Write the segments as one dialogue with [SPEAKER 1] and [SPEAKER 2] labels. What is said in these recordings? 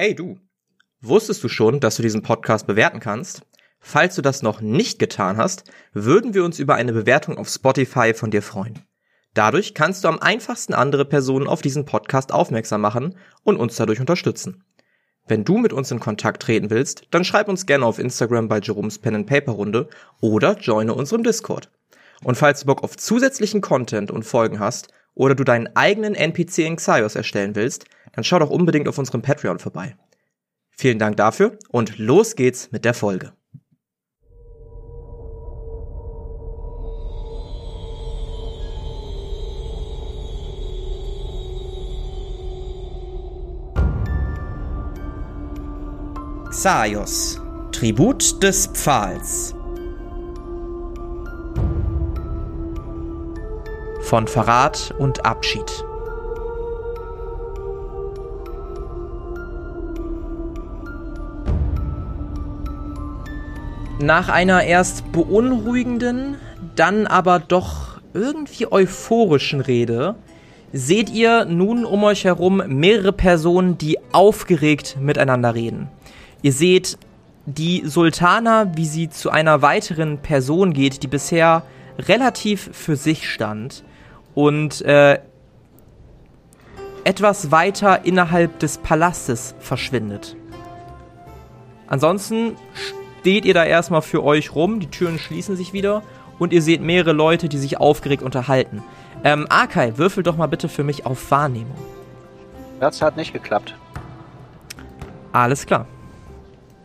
[SPEAKER 1] Hey du, wusstest du schon, dass du diesen Podcast bewerten kannst? Falls du das noch nicht getan hast, würden wir uns über eine Bewertung auf Spotify von dir freuen. Dadurch kannst du am einfachsten andere Personen auf diesen Podcast aufmerksam machen und uns dadurch unterstützen. Wenn du mit uns in Kontakt treten willst, dann schreib uns gerne auf Instagram bei Jerome's Pen and Paper Runde oder joine unserem Discord. Und falls du Bock auf zusätzlichen Content und Folgen hast oder du deinen eigenen NPC in Xaios erstellen willst, dann schau doch unbedingt auf unserem Patreon vorbei. Vielen Dank dafür und los geht's mit der Folge. Xaios, Tribut des Pfahls. Von Verrat und Abschied. Nach einer erst beunruhigenden, dann aber doch irgendwie euphorischen Rede seht ihr nun um euch herum mehrere Personen, die aufgeregt miteinander reden. Ihr seht die Sultana, wie sie zu einer weiteren Person geht, die bisher relativ für sich stand und äh, etwas weiter innerhalb des Palastes verschwindet. Ansonsten steht ihr da erstmal für euch rum, die Türen schließen sich wieder und ihr seht mehrere Leute, die sich aufgeregt unterhalten. Ähm, Arkai, würfel doch mal bitte für mich auf Wahrnehmung.
[SPEAKER 2] Das hat nicht geklappt.
[SPEAKER 1] Alles klar.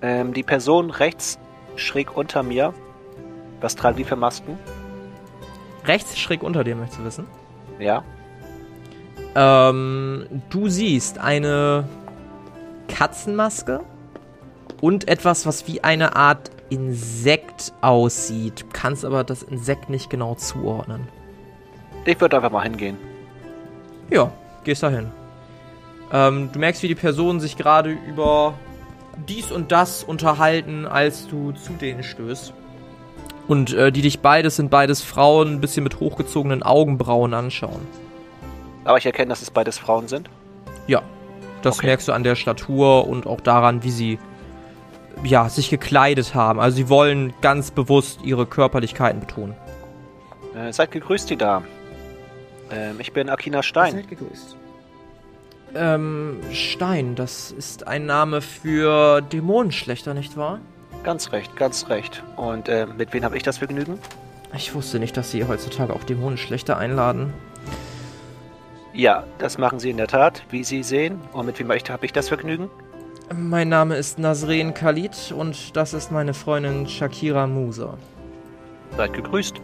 [SPEAKER 2] Ähm, die Person rechts schräg unter mir. Was tragen die für Masken?
[SPEAKER 1] Rechts schräg unter dir, möchtest du wissen?
[SPEAKER 2] Ja.
[SPEAKER 1] Ähm, du siehst eine Katzenmaske und etwas, was wie eine Art Insekt aussieht. Du kannst aber das Insekt nicht genau zuordnen.
[SPEAKER 2] Ich würde einfach mal hingehen.
[SPEAKER 1] Ja, gehst da hin. Ähm, du merkst, wie die Personen sich gerade über dies und das unterhalten, als du zu denen stößt. Und äh, die dich beides sind beides Frauen, ein bisschen mit hochgezogenen Augenbrauen anschauen.
[SPEAKER 2] Aber ich erkenne, dass es beides Frauen sind.
[SPEAKER 1] Ja, das
[SPEAKER 2] Okay.
[SPEAKER 1] merkst du an der Statur und auch daran, wie sie ja, sich gekleidet haben. Also sie wollen ganz bewusst ihre Körperlichkeiten betonen.
[SPEAKER 2] Äh, seid gegrüßt, die da. Ähm, ich bin Akina Stein.
[SPEAKER 1] gegrüßt. Ähm, Stein, das ist ein Name für Dämonenschlechter, nicht wahr?
[SPEAKER 2] Ganz recht, ganz recht. Und äh, mit wem habe ich das Vergnügen?
[SPEAKER 1] Ich wusste nicht, dass sie heutzutage auch Dämonenschlechter einladen.
[SPEAKER 2] Ja, das machen sie in der Tat, wie Sie sehen. Und mit wem habe ich, hab ich das Vergnügen?
[SPEAKER 1] Mein Name ist Nasreen Khalid und das ist meine Freundin Shakira Musa.
[SPEAKER 2] Seid gegrüßt.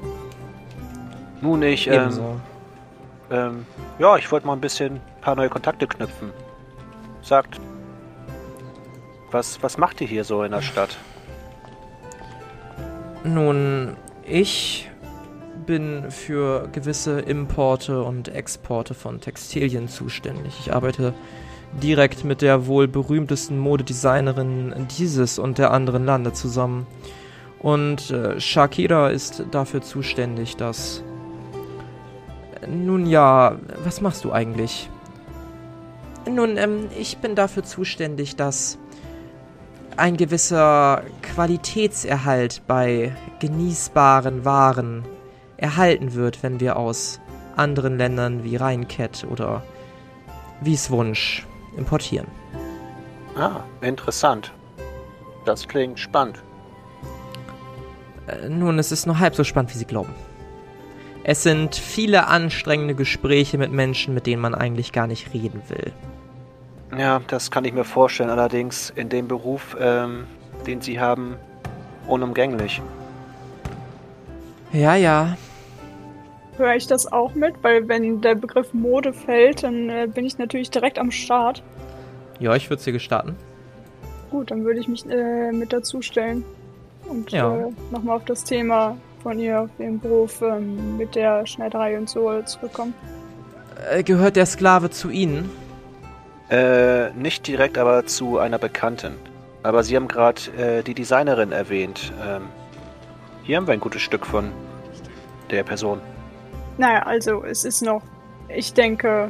[SPEAKER 2] Nun, ich, ähm, ähm, ja, ich wollte mal ein bisschen ein paar neue Kontakte knüpfen. Sagt, was, was macht ihr hier so in der Stadt?
[SPEAKER 1] Nun, ich bin für gewisse Importe und Exporte von Textilien zuständig. Ich arbeite direkt mit der wohl berühmtesten Modedesignerin dieses und der anderen Lande zusammen. Und äh, Shakira ist dafür zuständig, dass... Nun ja, was machst du eigentlich? Nun, ähm, ich bin dafür zuständig, dass ein gewisser Qualitätserhalt bei genießbaren Waren erhalten wird, wenn wir aus anderen Ländern wie Rheinkett oder Wieswunsch importieren.
[SPEAKER 2] Ah, interessant. Das klingt spannend.
[SPEAKER 1] Äh, Nun, es ist nur halb so spannend, wie Sie glauben. Es sind viele anstrengende Gespräche mit Menschen, mit denen man eigentlich gar nicht reden will.
[SPEAKER 2] Ja, das kann ich mir vorstellen. Allerdings in dem Beruf, ähm, den Sie haben, unumgänglich.
[SPEAKER 1] Ja, ja.
[SPEAKER 3] Höre ich das auch mit? Weil wenn der Begriff Mode fällt, dann äh, bin ich natürlich direkt am Start.
[SPEAKER 1] Ja, ich würde sie gestatten.
[SPEAKER 3] Gut, dann würde ich mich äh, mit dazustellen. Und
[SPEAKER 1] Ja.
[SPEAKER 3] äh, nochmal auf das Thema von ihr, auf den Beruf ähm, mit der Schneiderei und so zurückkommen.
[SPEAKER 1] Äh, gehört der Sklave zu Ihnen?
[SPEAKER 2] Äh, nicht direkt, aber zu einer Bekannten. Aber Sie haben gerade äh, die Designerin erwähnt. Ähm, hier haben wir ein gutes Stück von der Person.
[SPEAKER 3] Naja, also es ist noch, ich denke,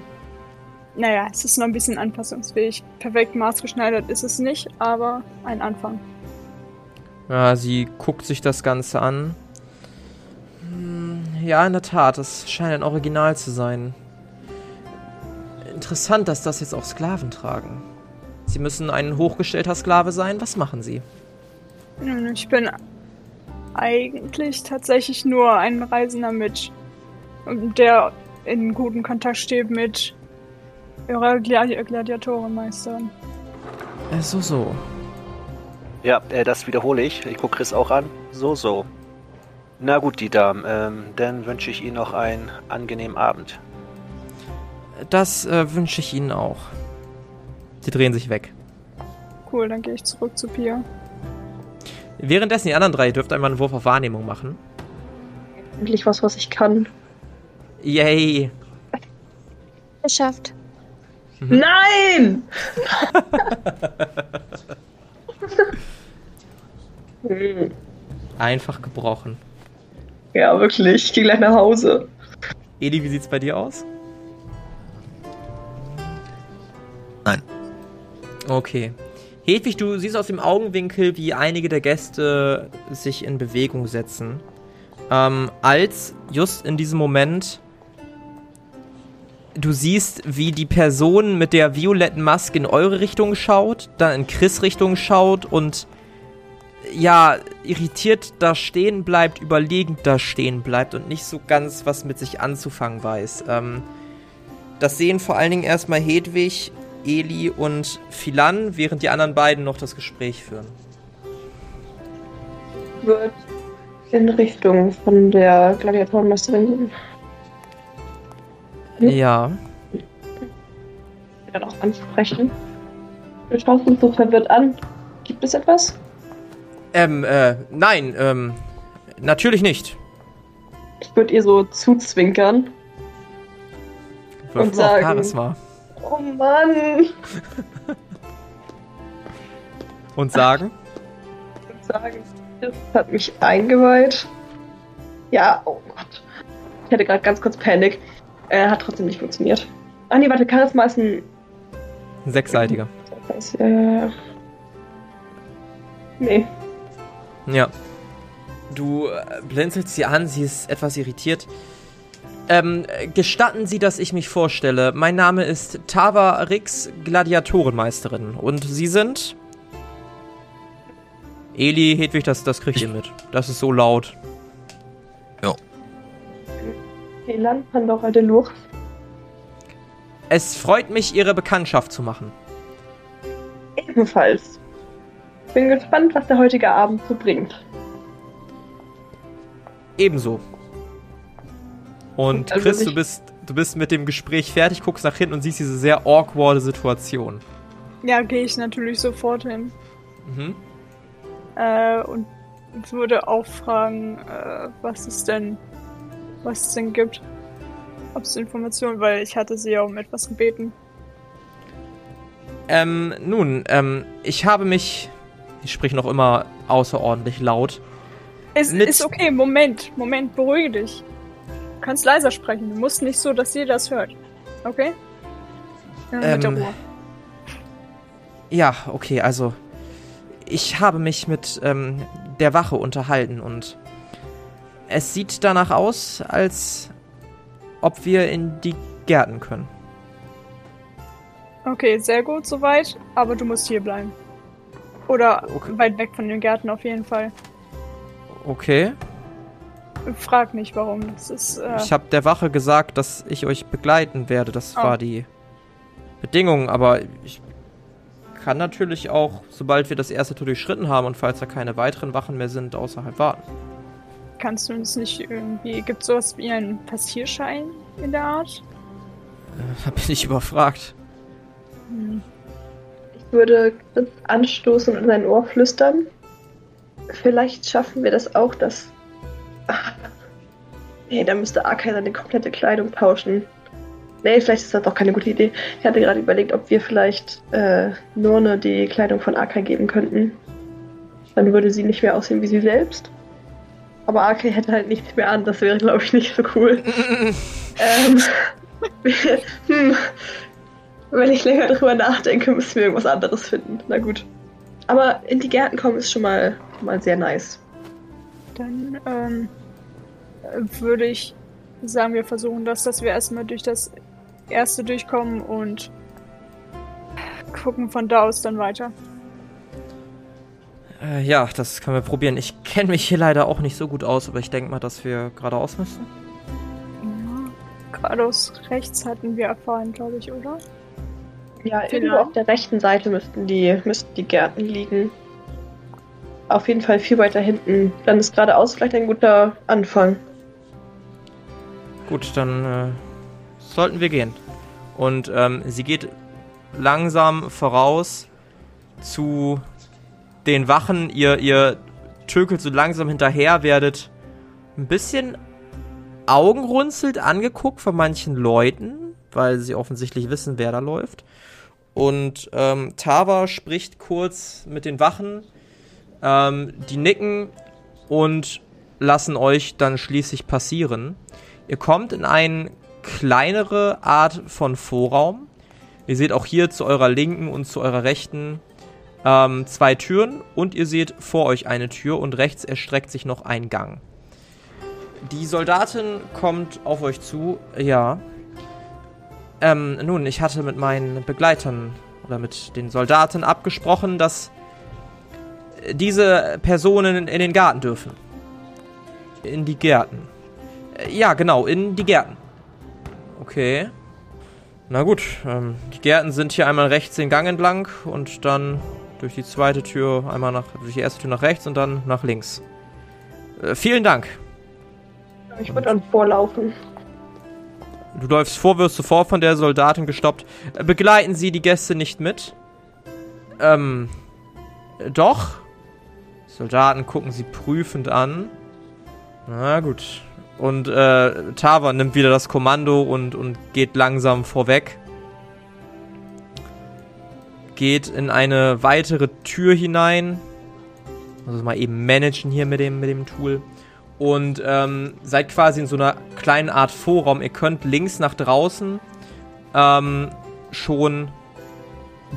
[SPEAKER 3] naja, es ist noch ein bisschen anpassungsfähig. Perfekt maßgeschneidert ist es nicht, aber ein Anfang.
[SPEAKER 1] Ja, sie guckt sich das Ganze an. Hm, Ja, in der Tat, es scheint ein Original zu sein. Interessant, dass das jetzt auch Sklaven tragen. Sie müssen ein hochgestellter Sklave sein. Was machen sie?
[SPEAKER 3] Nun, Ich bin eigentlich tatsächlich nur ein Reisender mit, der in gutem Kontakt steht mit ihrer Gladi Gladiatorenmeisterin.
[SPEAKER 1] Äh, so, so.
[SPEAKER 2] Ja, äh, das wiederhole ich. Ich gucke Chris auch an. So, so. Na gut, die Damen, ähm, dann wünsche ich Ihnen noch einen angenehmen Abend.
[SPEAKER 1] Das äh, wünsche ich Ihnen auch. Sie drehen sich weg.
[SPEAKER 3] Cool, dann gehe ich zurück zu Pia.
[SPEAKER 1] Währenddessen die anderen drei dürft einmal einen Wurf auf Wahrnehmung machen.
[SPEAKER 4] Endlich was, was ich kann.
[SPEAKER 1] Yay!
[SPEAKER 5] Geschafft.
[SPEAKER 4] Nein! Hm,
[SPEAKER 1] Einfach gebrochen.
[SPEAKER 4] ja, wirklich. Ich gehe gleich nach Hause.
[SPEAKER 1] Edi, wie sieht's bei dir aus?
[SPEAKER 6] Nein.
[SPEAKER 1] Okay. Hedwig, du siehst aus dem Augenwinkel, wie einige der Gäste sich in Bewegung setzen. Ähm, als just in diesem Moment du siehst, wie die Person mit der violetten Maske in eure Richtung schaut, dann in Chris Richtung schaut und ja, irritiert da stehen bleibt, überlegend da stehen bleibt und nicht so ganz was mit sich anzufangen weiß. Ähm, das sehen vor allen Dingen erstmal Hedwig, Eli und Philan, während die anderen beiden noch das Gespräch führen.
[SPEAKER 4] Wird in Richtung von der Gladiatorenmeisterin Hm?
[SPEAKER 1] Ja.
[SPEAKER 4] dann auch ansprechen. Du schaust uns so verwirrt an. Gibt es etwas?
[SPEAKER 1] Ähm, äh, nein, ähm, natürlich nicht.
[SPEAKER 4] Ich würde ihr so zuzwinkern.
[SPEAKER 1] Wirf
[SPEAKER 4] Und sagen-
[SPEAKER 1] Charisma.
[SPEAKER 4] Oh Mann!
[SPEAKER 1] Und sagen?
[SPEAKER 4] Und sagen, das hat mich eingeweiht. Ja, oh Gott. Ich hatte gerade ganz kurz Panik. Äh, hat trotzdem nicht funktioniert. Ah nee, warte, Charisma ist ein.
[SPEAKER 1] Ein sechsseitiger.
[SPEAKER 4] Äh, nee.
[SPEAKER 1] Ja. Du äh, blinzelst sie an, sie ist etwas irritiert. Ähm, äh, gestatten Sie, dass ich mich vorstelle. Mein Name ist Tava Rix, Gladiatorenmeisterin. Und Sie sind? Eli, Hedwig, das, das kriegt ihr mit. Das ist so laut.
[SPEAKER 4] Elan, Pandora de Lux.
[SPEAKER 1] Es freut mich, Ihre Bekanntschaft zu machen.
[SPEAKER 4] Ebenfalls. Bin gespannt, was der heutige Abend so bringt.
[SPEAKER 1] Ebenso. Und
[SPEAKER 4] Also
[SPEAKER 1] Chris, du bist, du bist mit dem Gespräch fertig, guckst nach hinten und siehst diese sehr awkwarde Situation.
[SPEAKER 3] Ja, gehe ich natürlich sofort hin.
[SPEAKER 1] Mhm.
[SPEAKER 3] Äh, und würde auch fragen, äh, was es denn, was es denn gibt. Ob es Informationen, weil ich hatte sie ja um etwas gebeten.
[SPEAKER 1] Ähm, nun, ähm, ich habe mich. Ich sprich noch immer außerordentlich laut.
[SPEAKER 3] Es ist okay, Moment, Moment, beruhige dich. Du kannst leiser sprechen, du musst nicht so, dass jeder das hört. Okay? Ja, mit der
[SPEAKER 1] Ähm,
[SPEAKER 3] Ruhe.
[SPEAKER 1] Ja, okay, also. Ich habe mich mit ähm, der Wache unterhalten und es sieht danach aus, als ob wir in die Gärten können.
[SPEAKER 3] Okay, sehr gut soweit, aber du musst hier bleiben. Oder
[SPEAKER 1] Okay.
[SPEAKER 3] weit weg von den Gärten auf jeden Fall.
[SPEAKER 1] Okay.
[SPEAKER 3] Frag nicht warum. Das ist. Äh,
[SPEAKER 1] Ich habe der Wache gesagt, dass ich euch begleiten werde. Das
[SPEAKER 3] Oh.
[SPEAKER 1] war die Bedingung, aber ich kann natürlich auch, sobald wir das erste Tour durchschritten haben und falls da keine weiteren Wachen mehr sind, außerhalb warten.
[SPEAKER 3] Kannst du uns nicht irgendwie. Gibt sowas wie einen Passierschein in der Art?
[SPEAKER 1] Da bin ich überfragt.
[SPEAKER 3] Hm.
[SPEAKER 4] Ich würde Chris anstoßen und in sein Ohr flüstern. Vielleicht schaffen wir das auch, dass. Ah. Nee, da müsste Arkai seine komplette Kleidung tauschen. Nee, vielleicht ist das doch keine gute Idee. Ich hatte gerade überlegt, ob wir vielleicht äh, Nurne die Kleidung von Arkai geben könnten. Dann würde sie nicht mehr aussehen wie sie selbst. Aber Arkai hätte halt nichts mehr an. Das wäre, glaube ich, nicht so cool. ähm, hm. Wenn ich länger drüber nachdenke, müssen wir irgendwas anderes finden. Na gut. Aber in die Gärten kommen ist schon mal, mal sehr nice.
[SPEAKER 3] Dann ähm, würde ich sagen, wir versuchen das, dass wir erstmal durch das erste durchkommen und gucken von da aus dann weiter.
[SPEAKER 1] Äh, ja, das können wir probieren. Ich kenne mich hier leider auch nicht so gut aus, aber ich denke mal, dass wir geradeaus müssen.
[SPEAKER 3] Ja, geradeaus rechts hatten wir erfahren, glaube ich, oder?
[SPEAKER 4] Ja,
[SPEAKER 3] Vielleicht.
[SPEAKER 4] irgendwo auf der rechten Seite müssten die, müssten die Gärten liegen. Auf jeden Fall viel weiter hinten. Dann ist geradeaus vielleicht ein guter Anfang.
[SPEAKER 1] Gut, dann äh, sollten wir gehen. Und ähm, sie geht langsam voraus zu den Wachen. Ihr, ihr tökelt so langsam hinterher, werdet ein bisschen augenrunzelt angeguckt von manchen Leuten, weil sie offensichtlich wissen, wer da läuft. Und ähm, Tava spricht kurz mit den Wachen. Ähm, die nicken und lassen euch dann schließlich passieren. Ihr kommt in eine kleinere Art von Vorraum. Ihr seht auch hier zu eurer linken und zu eurer rechten ähm, zwei Türen und ihr seht vor euch eine Tür und rechts erstreckt sich noch ein Gang. Die Soldatin kommt auf euch zu. Ja. Ähm, nun, ich hatte mit meinen Begleitern oder mit den Soldaten abgesprochen, dass diese Personen in den Garten dürfen. In die Gärten. Äh, Ja, genau, in die Gärten. Okay. Na gut, ähm, die Gärten sind hier einmal rechts den Gang entlang und dann durch die zweite Tür einmal nach, durch die erste Tür nach rechts und dann nach links. Äh, vielen Dank.
[SPEAKER 4] Ich würde dann vorlaufen.
[SPEAKER 1] Du läufst vor, wirst sofort von der Soldatin gestoppt. Äh, Begleiten Sie die Gäste nicht mit? Ähm, äh, doch. Soldaten gucken sie prüfend an. Na gut. Und äh, Tava nimmt wieder das Kommando und, und geht langsam vorweg. Geht in eine weitere Tür hinein. Also mal eben managen hier mit dem, mit dem Tool und ähm, seid quasi in so einer kleinen Art Vorraum. Ihr könnt links nach draußen ähm, schon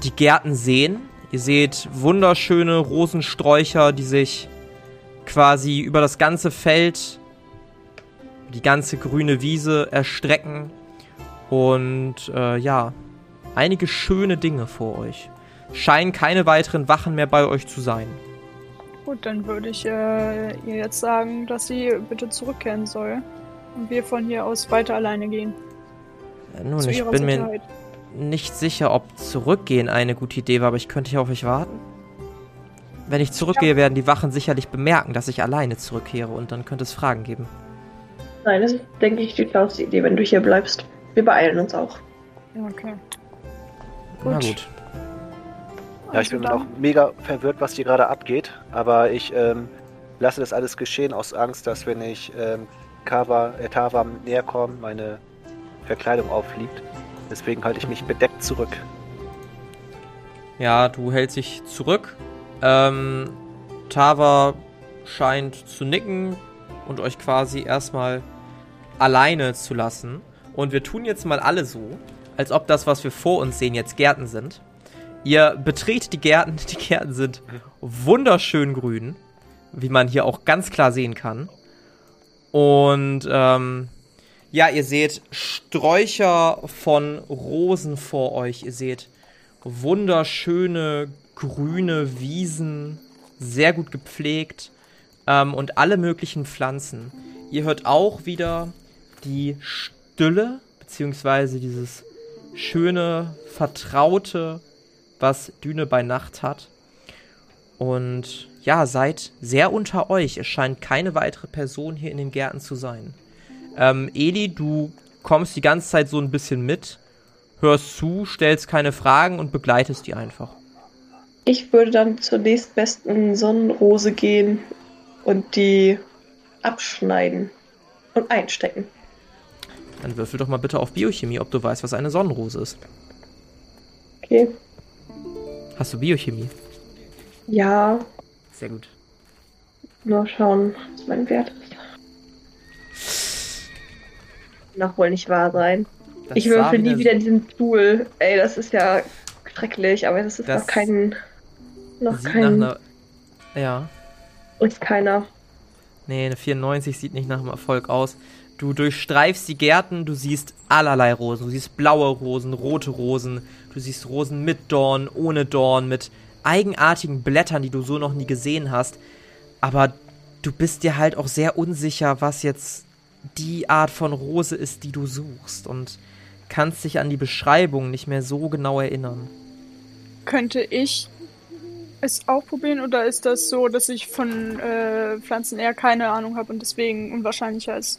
[SPEAKER 1] die Gärten sehen. Ihr seht wunderschöne Rosensträucher, die sich quasi über das ganze Feld, die ganze grüne Wiese erstrecken. Und äh, ja, einige schöne Dinge vor euch. Scheinen keine weiteren Wachen mehr bei euch zu sein.
[SPEAKER 3] Gut, dann würde ich äh, ihr jetzt sagen, dass sie bitte zurückkehren soll. Und wir von hier aus weiter alleine gehen.
[SPEAKER 1] Äh, Nun,
[SPEAKER 3] zu
[SPEAKER 1] ich bin mir
[SPEAKER 3] Sicherheit.
[SPEAKER 1] nicht sicher, ob zurückgehen eine gute Idee war, aber ich könnte hier auf euch warten. Wenn ich zurückgehe, werden die Wachen sicherlich bemerken, dass ich alleine zurückkehre und dann könnte es Fragen geben.
[SPEAKER 4] Nein, das ist, denke ich, die schlauste Idee, wenn du hier bleibst. Wir beeilen uns auch.
[SPEAKER 3] Ja, okay.
[SPEAKER 1] Na
[SPEAKER 3] Gut.
[SPEAKER 2] Ja, ich
[SPEAKER 3] Also
[SPEAKER 2] bin
[SPEAKER 3] dann-
[SPEAKER 2] auch mega verwirrt, was hier gerade abgeht, aber ich ähm, lasse das alles geschehen aus Angst, dass wenn ich ähm, Kava, äh, Tava näher komme, meine Verkleidung auffliegt. Deswegen halte ich mich bedeckt zurück.
[SPEAKER 1] Ja, du hältst dich zurück. Ähm, Tava scheint zu nicken und euch quasi erstmal alleine zu lassen. Und wir tun jetzt mal alle so, als ob das, was wir vor uns sehen, jetzt Gärten sind. Ihr betretet die Gärten. Die Gärten sind wunderschön grün, wie man hier auch ganz klar sehen kann. Und ähm, ja, ihr seht Sträucher von Rosen vor euch. Ihr seht wunderschöne grüne Wiesen, sehr gut gepflegt ähm, und alle möglichen Pflanzen. Ihr hört auch wieder die Stille, beziehungsweise dieses schöne, vertraute, was Düne bei Nacht hat. Und ja, seid sehr unter euch. Es scheint keine weitere Person hier in den Gärten zu sein. Ähm, Eli, du kommst die ganze Zeit so ein bisschen mit, hörst zu, stellst keine Fragen und begleitest die einfach.
[SPEAKER 4] Ich würde dann zur nächstbesten Sonnenrose gehen und die abschneiden und einstecken.
[SPEAKER 1] Dann würfel doch mal bitte auf Biochemie, ob du weißt, was eine Sonnenrose ist.
[SPEAKER 4] Okay.
[SPEAKER 1] Hast du Biochemie?
[SPEAKER 4] Ja,
[SPEAKER 1] Sehr gut.
[SPEAKER 4] nur schauen, was mein Wert ist. Noch wohl nicht wahr sein.
[SPEAKER 1] Das
[SPEAKER 4] ich würfel nie wieder in diesen Pool. Ey, das ist ja schrecklich, aber das ist
[SPEAKER 1] Das
[SPEAKER 4] noch kein. Noch kein.
[SPEAKER 1] einer. Ja.
[SPEAKER 4] ist keiner.
[SPEAKER 1] Nee, eine 94 sieht nicht nach einem Erfolg aus. Du durchstreifst die Gärten, du siehst allerlei Rosen. Du siehst blaue Rosen, rote Rosen, du siehst Rosen mit Dorn, ohne Dorn, mit eigenartigen Blättern, die du so noch nie gesehen hast. Aber du bist dir halt auch sehr unsicher, was jetzt die Art von Rose ist, die du suchst. Und kannst dich an die Beschreibung nicht mehr so genau erinnern.
[SPEAKER 3] Könnte ich es auch probieren oder ist das so, dass ich von äh, Pflanzen eher keine Ahnung habe und deswegen unwahrscheinlicher ist?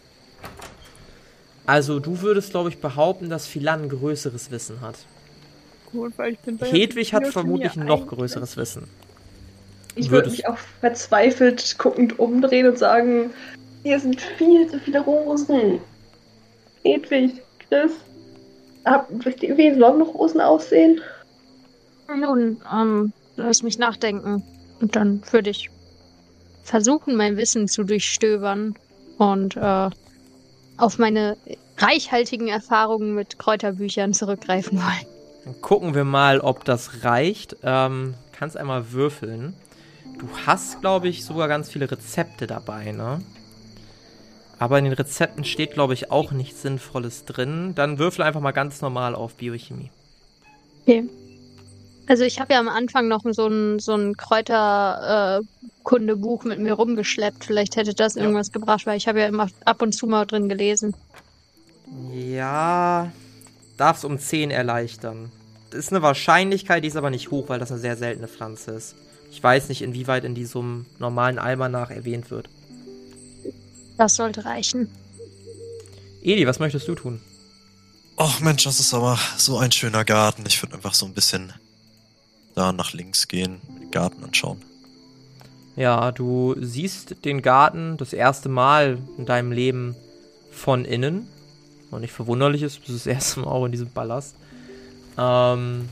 [SPEAKER 1] Also, du würdest, glaube ich, behaupten, dass Philan ein größeres Wissen hat.
[SPEAKER 3] Gut, weil ich bin bei
[SPEAKER 1] Hedwig hat vermutlich ein noch größeres Wissen.
[SPEAKER 4] Ich würde mich auch verzweifelt guckend umdrehen und sagen: Hier sind viel zu viele Rosen. Hedwig, Chris. Habt, wisst ihr, wie Sonnenrosen aussehen?
[SPEAKER 5] Nun, ähm, lass mich nachdenken. Und dann würde ich versuchen, mein Wissen zu durchstöbern und äh, auf meine reichhaltigen Erfahrungen mit Kräuterbüchern zurückgreifen wollen.
[SPEAKER 1] Dann gucken wir mal, ob das reicht. Ähm, kannst einmal würfeln. Du hast, glaube ich, sogar ganz viele Rezepte dabei, ne? Aber in den Rezepten steht, glaube ich, auch nichts Sinnvolles drin. Dann würfel einfach mal ganz normal auf Biochemie.
[SPEAKER 5] Okay. Also ich habe ja am Anfang noch so ein, so ein Kräuterkundebuch mit mir rumgeschleppt. Vielleicht hätte das
[SPEAKER 1] Ja.
[SPEAKER 5] irgendwas gebracht, weil ich habe ja immer ab und zu mal drin gelesen.
[SPEAKER 1] Ja, darf's um 10 erleichtern. Das ist eine Wahrscheinlichkeit, die ist aber nicht hoch, weil das eine sehr seltene Pflanze ist. Ich weiß nicht, inwieweit in diesem normalen Almanach erwähnt wird.
[SPEAKER 5] Das sollte reichen.
[SPEAKER 1] Edi, was möchtest du tun?
[SPEAKER 6] Ach Mensch, das ist aber so ein schöner Garten. Ich würde einfach so ein bisschen da nach links gehen, den Garten anschauen.
[SPEAKER 1] Ja, du siehst den Garten das erste Mal in deinem Leben von innen. Und nicht verwunderlich ist, du bist das erste Mal auch in diesem Palast. Ähm,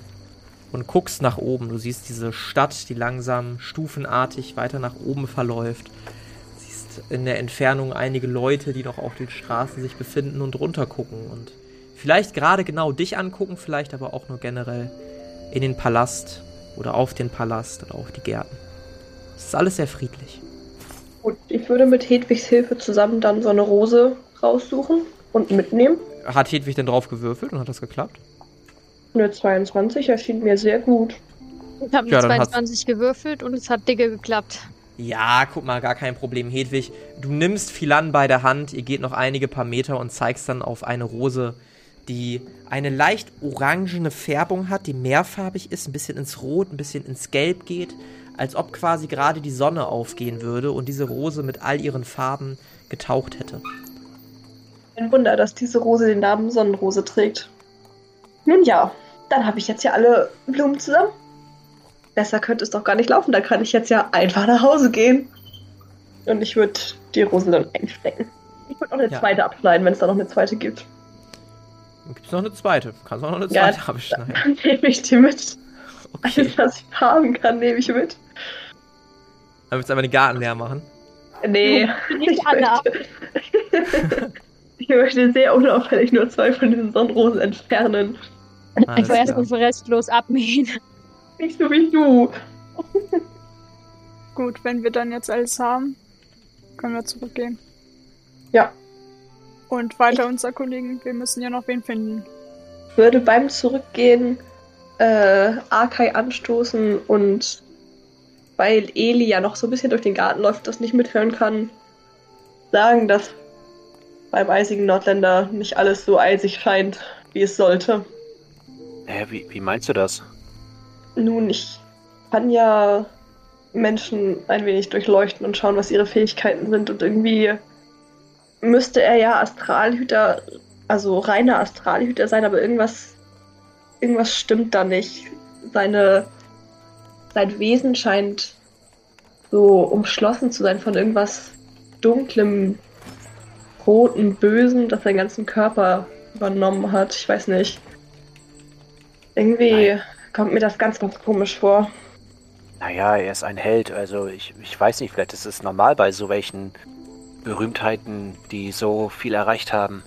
[SPEAKER 1] und guckst nach oben. Du siehst diese Stadt, die langsam stufenartig weiter nach oben verläuft. Siehst in der Entfernung einige Leute, die noch auf den Straßen sich befinden und runtergucken. Und vielleicht gerade genau dich angucken, vielleicht aber auch nur generell in den Palast oder auf den Palast oder auf die Gärten. Es ist alles sehr friedlich.
[SPEAKER 4] Gut, ich würde mit Hedwigs Hilfe zusammen dann so eine Rose raussuchen und mitnehmen.
[SPEAKER 1] Hat Hedwig denn drauf gewürfelt und hat das geklappt?
[SPEAKER 4] Eine 22 erschien mir sehr gut.
[SPEAKER 5] Ich habe
[SPEAKER 1] Ja,
[SPEAKER 5] eine
[SPEAKER 1] hat's-
[SPEAKER 5] 22 gewürfelt und es hat dicke geklappt.
[SPEAKER 1] Ja, guck mal, gar kein Problem, Hedwig. Du nimmst Philan bei der Hand, ihr geht noch einige paar Meter und zeigst dann auf eine Rose, die eine leicht orangene Färbung hat, die mehrfarbig ist, ein bisschen ins Rot, ein bisschen ins Gelb geht, als ob quasi gerade die Sonne aufgehen würde und diese Rose mit all ihren Farben getaucht hätte.
[SPEAKER 4] Ein Wunder, dass diese Rose den Namen Sonnenrose trägt. Nun ja, dann habe ich jetzt ja alle Blumen zusammen. Besser könnte es doch gar nicht laufen, da kann ich jetzt ja einfach nach Hause gehen. Und ich würde die Rose dann einstecken. Ich würde noch eine
[SPEAKER 1] Ja.
[SPEAKER 4] zweite abschneiden, wenn es da noch eine zweite gibt.
[SPEAKER 1] Dann gibt's noch eine zweite. Kannst auch noch eine
[SPEAKER 4] Ja,
[SPEAKER 1] zweite abschneiden.
[SPEAKER 4] Dann nehme ich die mit.
[SPEAKER 1] Okay.
[SPEAKER 4] Alles, was ich haben kann, nehme ich mit.
[SPEAKER 1] Dann willst du einfach den Garten leer machen.
[SPEAKER 4] Nee,
[SPEAKER 5] Nicht
[SPEAKER 4] ich
[SPEAKER 5] alle ab.
[SPEAKER 4] möchte, ich möchte sehr unauffällig nur zwei von diesen Sonnenrosen entfernen.
[SPEAKER 1] Alles
[SPEAKER 5] Einfach erst
[SPEAKER 1] klar.
[SPEAKER 5] mal restlos abmähen.
[SPEAKER 4] Nicht so wie du.
[SPEAKER 3] Gut, wenn wir dann jetzt alles haben, können wir zurückgehen.
[SPEAKER 4] Ja.
[SPEAKER 3] Und weiter uns erkundigen. Wir müssen ja noch wen finden.
[SPEAKER 4] würde beim Zurückgehen äh, Arkai anstoßen und weil Eli ja noch so ein bisschen durch den Garten läuft, das nicht mithören kann, sagen, dass beim eisigen Nordländer nicht alles so eisig scheint, wie es sollte.
[SPEAKER 2] Hä, wie, wie meinst du das?
[SPEAKER 4] Nun, ich kann ja Menschen ein wenig durchleuchten und schauen, was ihre Fähigkeiten sind und irgendwie müsste er ja Astralhüter, also reiner Astralhüter sein, aber irgendwas, irgendwas stimmt da nicht. Seine, sein Wesen scheint so umschlossen zu sein von irgendwas dunklem, roten, bösen, das seinen ganzen Körper übernommen hat. Ich weiß nicht. Irgendwie
[SPEAKER 2] Nein.
[SPEAKER 4] kommt mir das ganz, ganz komisch vor.
[SPEAKER 2] Naja, er ist ein Held, also ich, ich weiß nicht, vielleicht ist es normal bei so welchen Berühmtheiten, die so viel erreicht haben.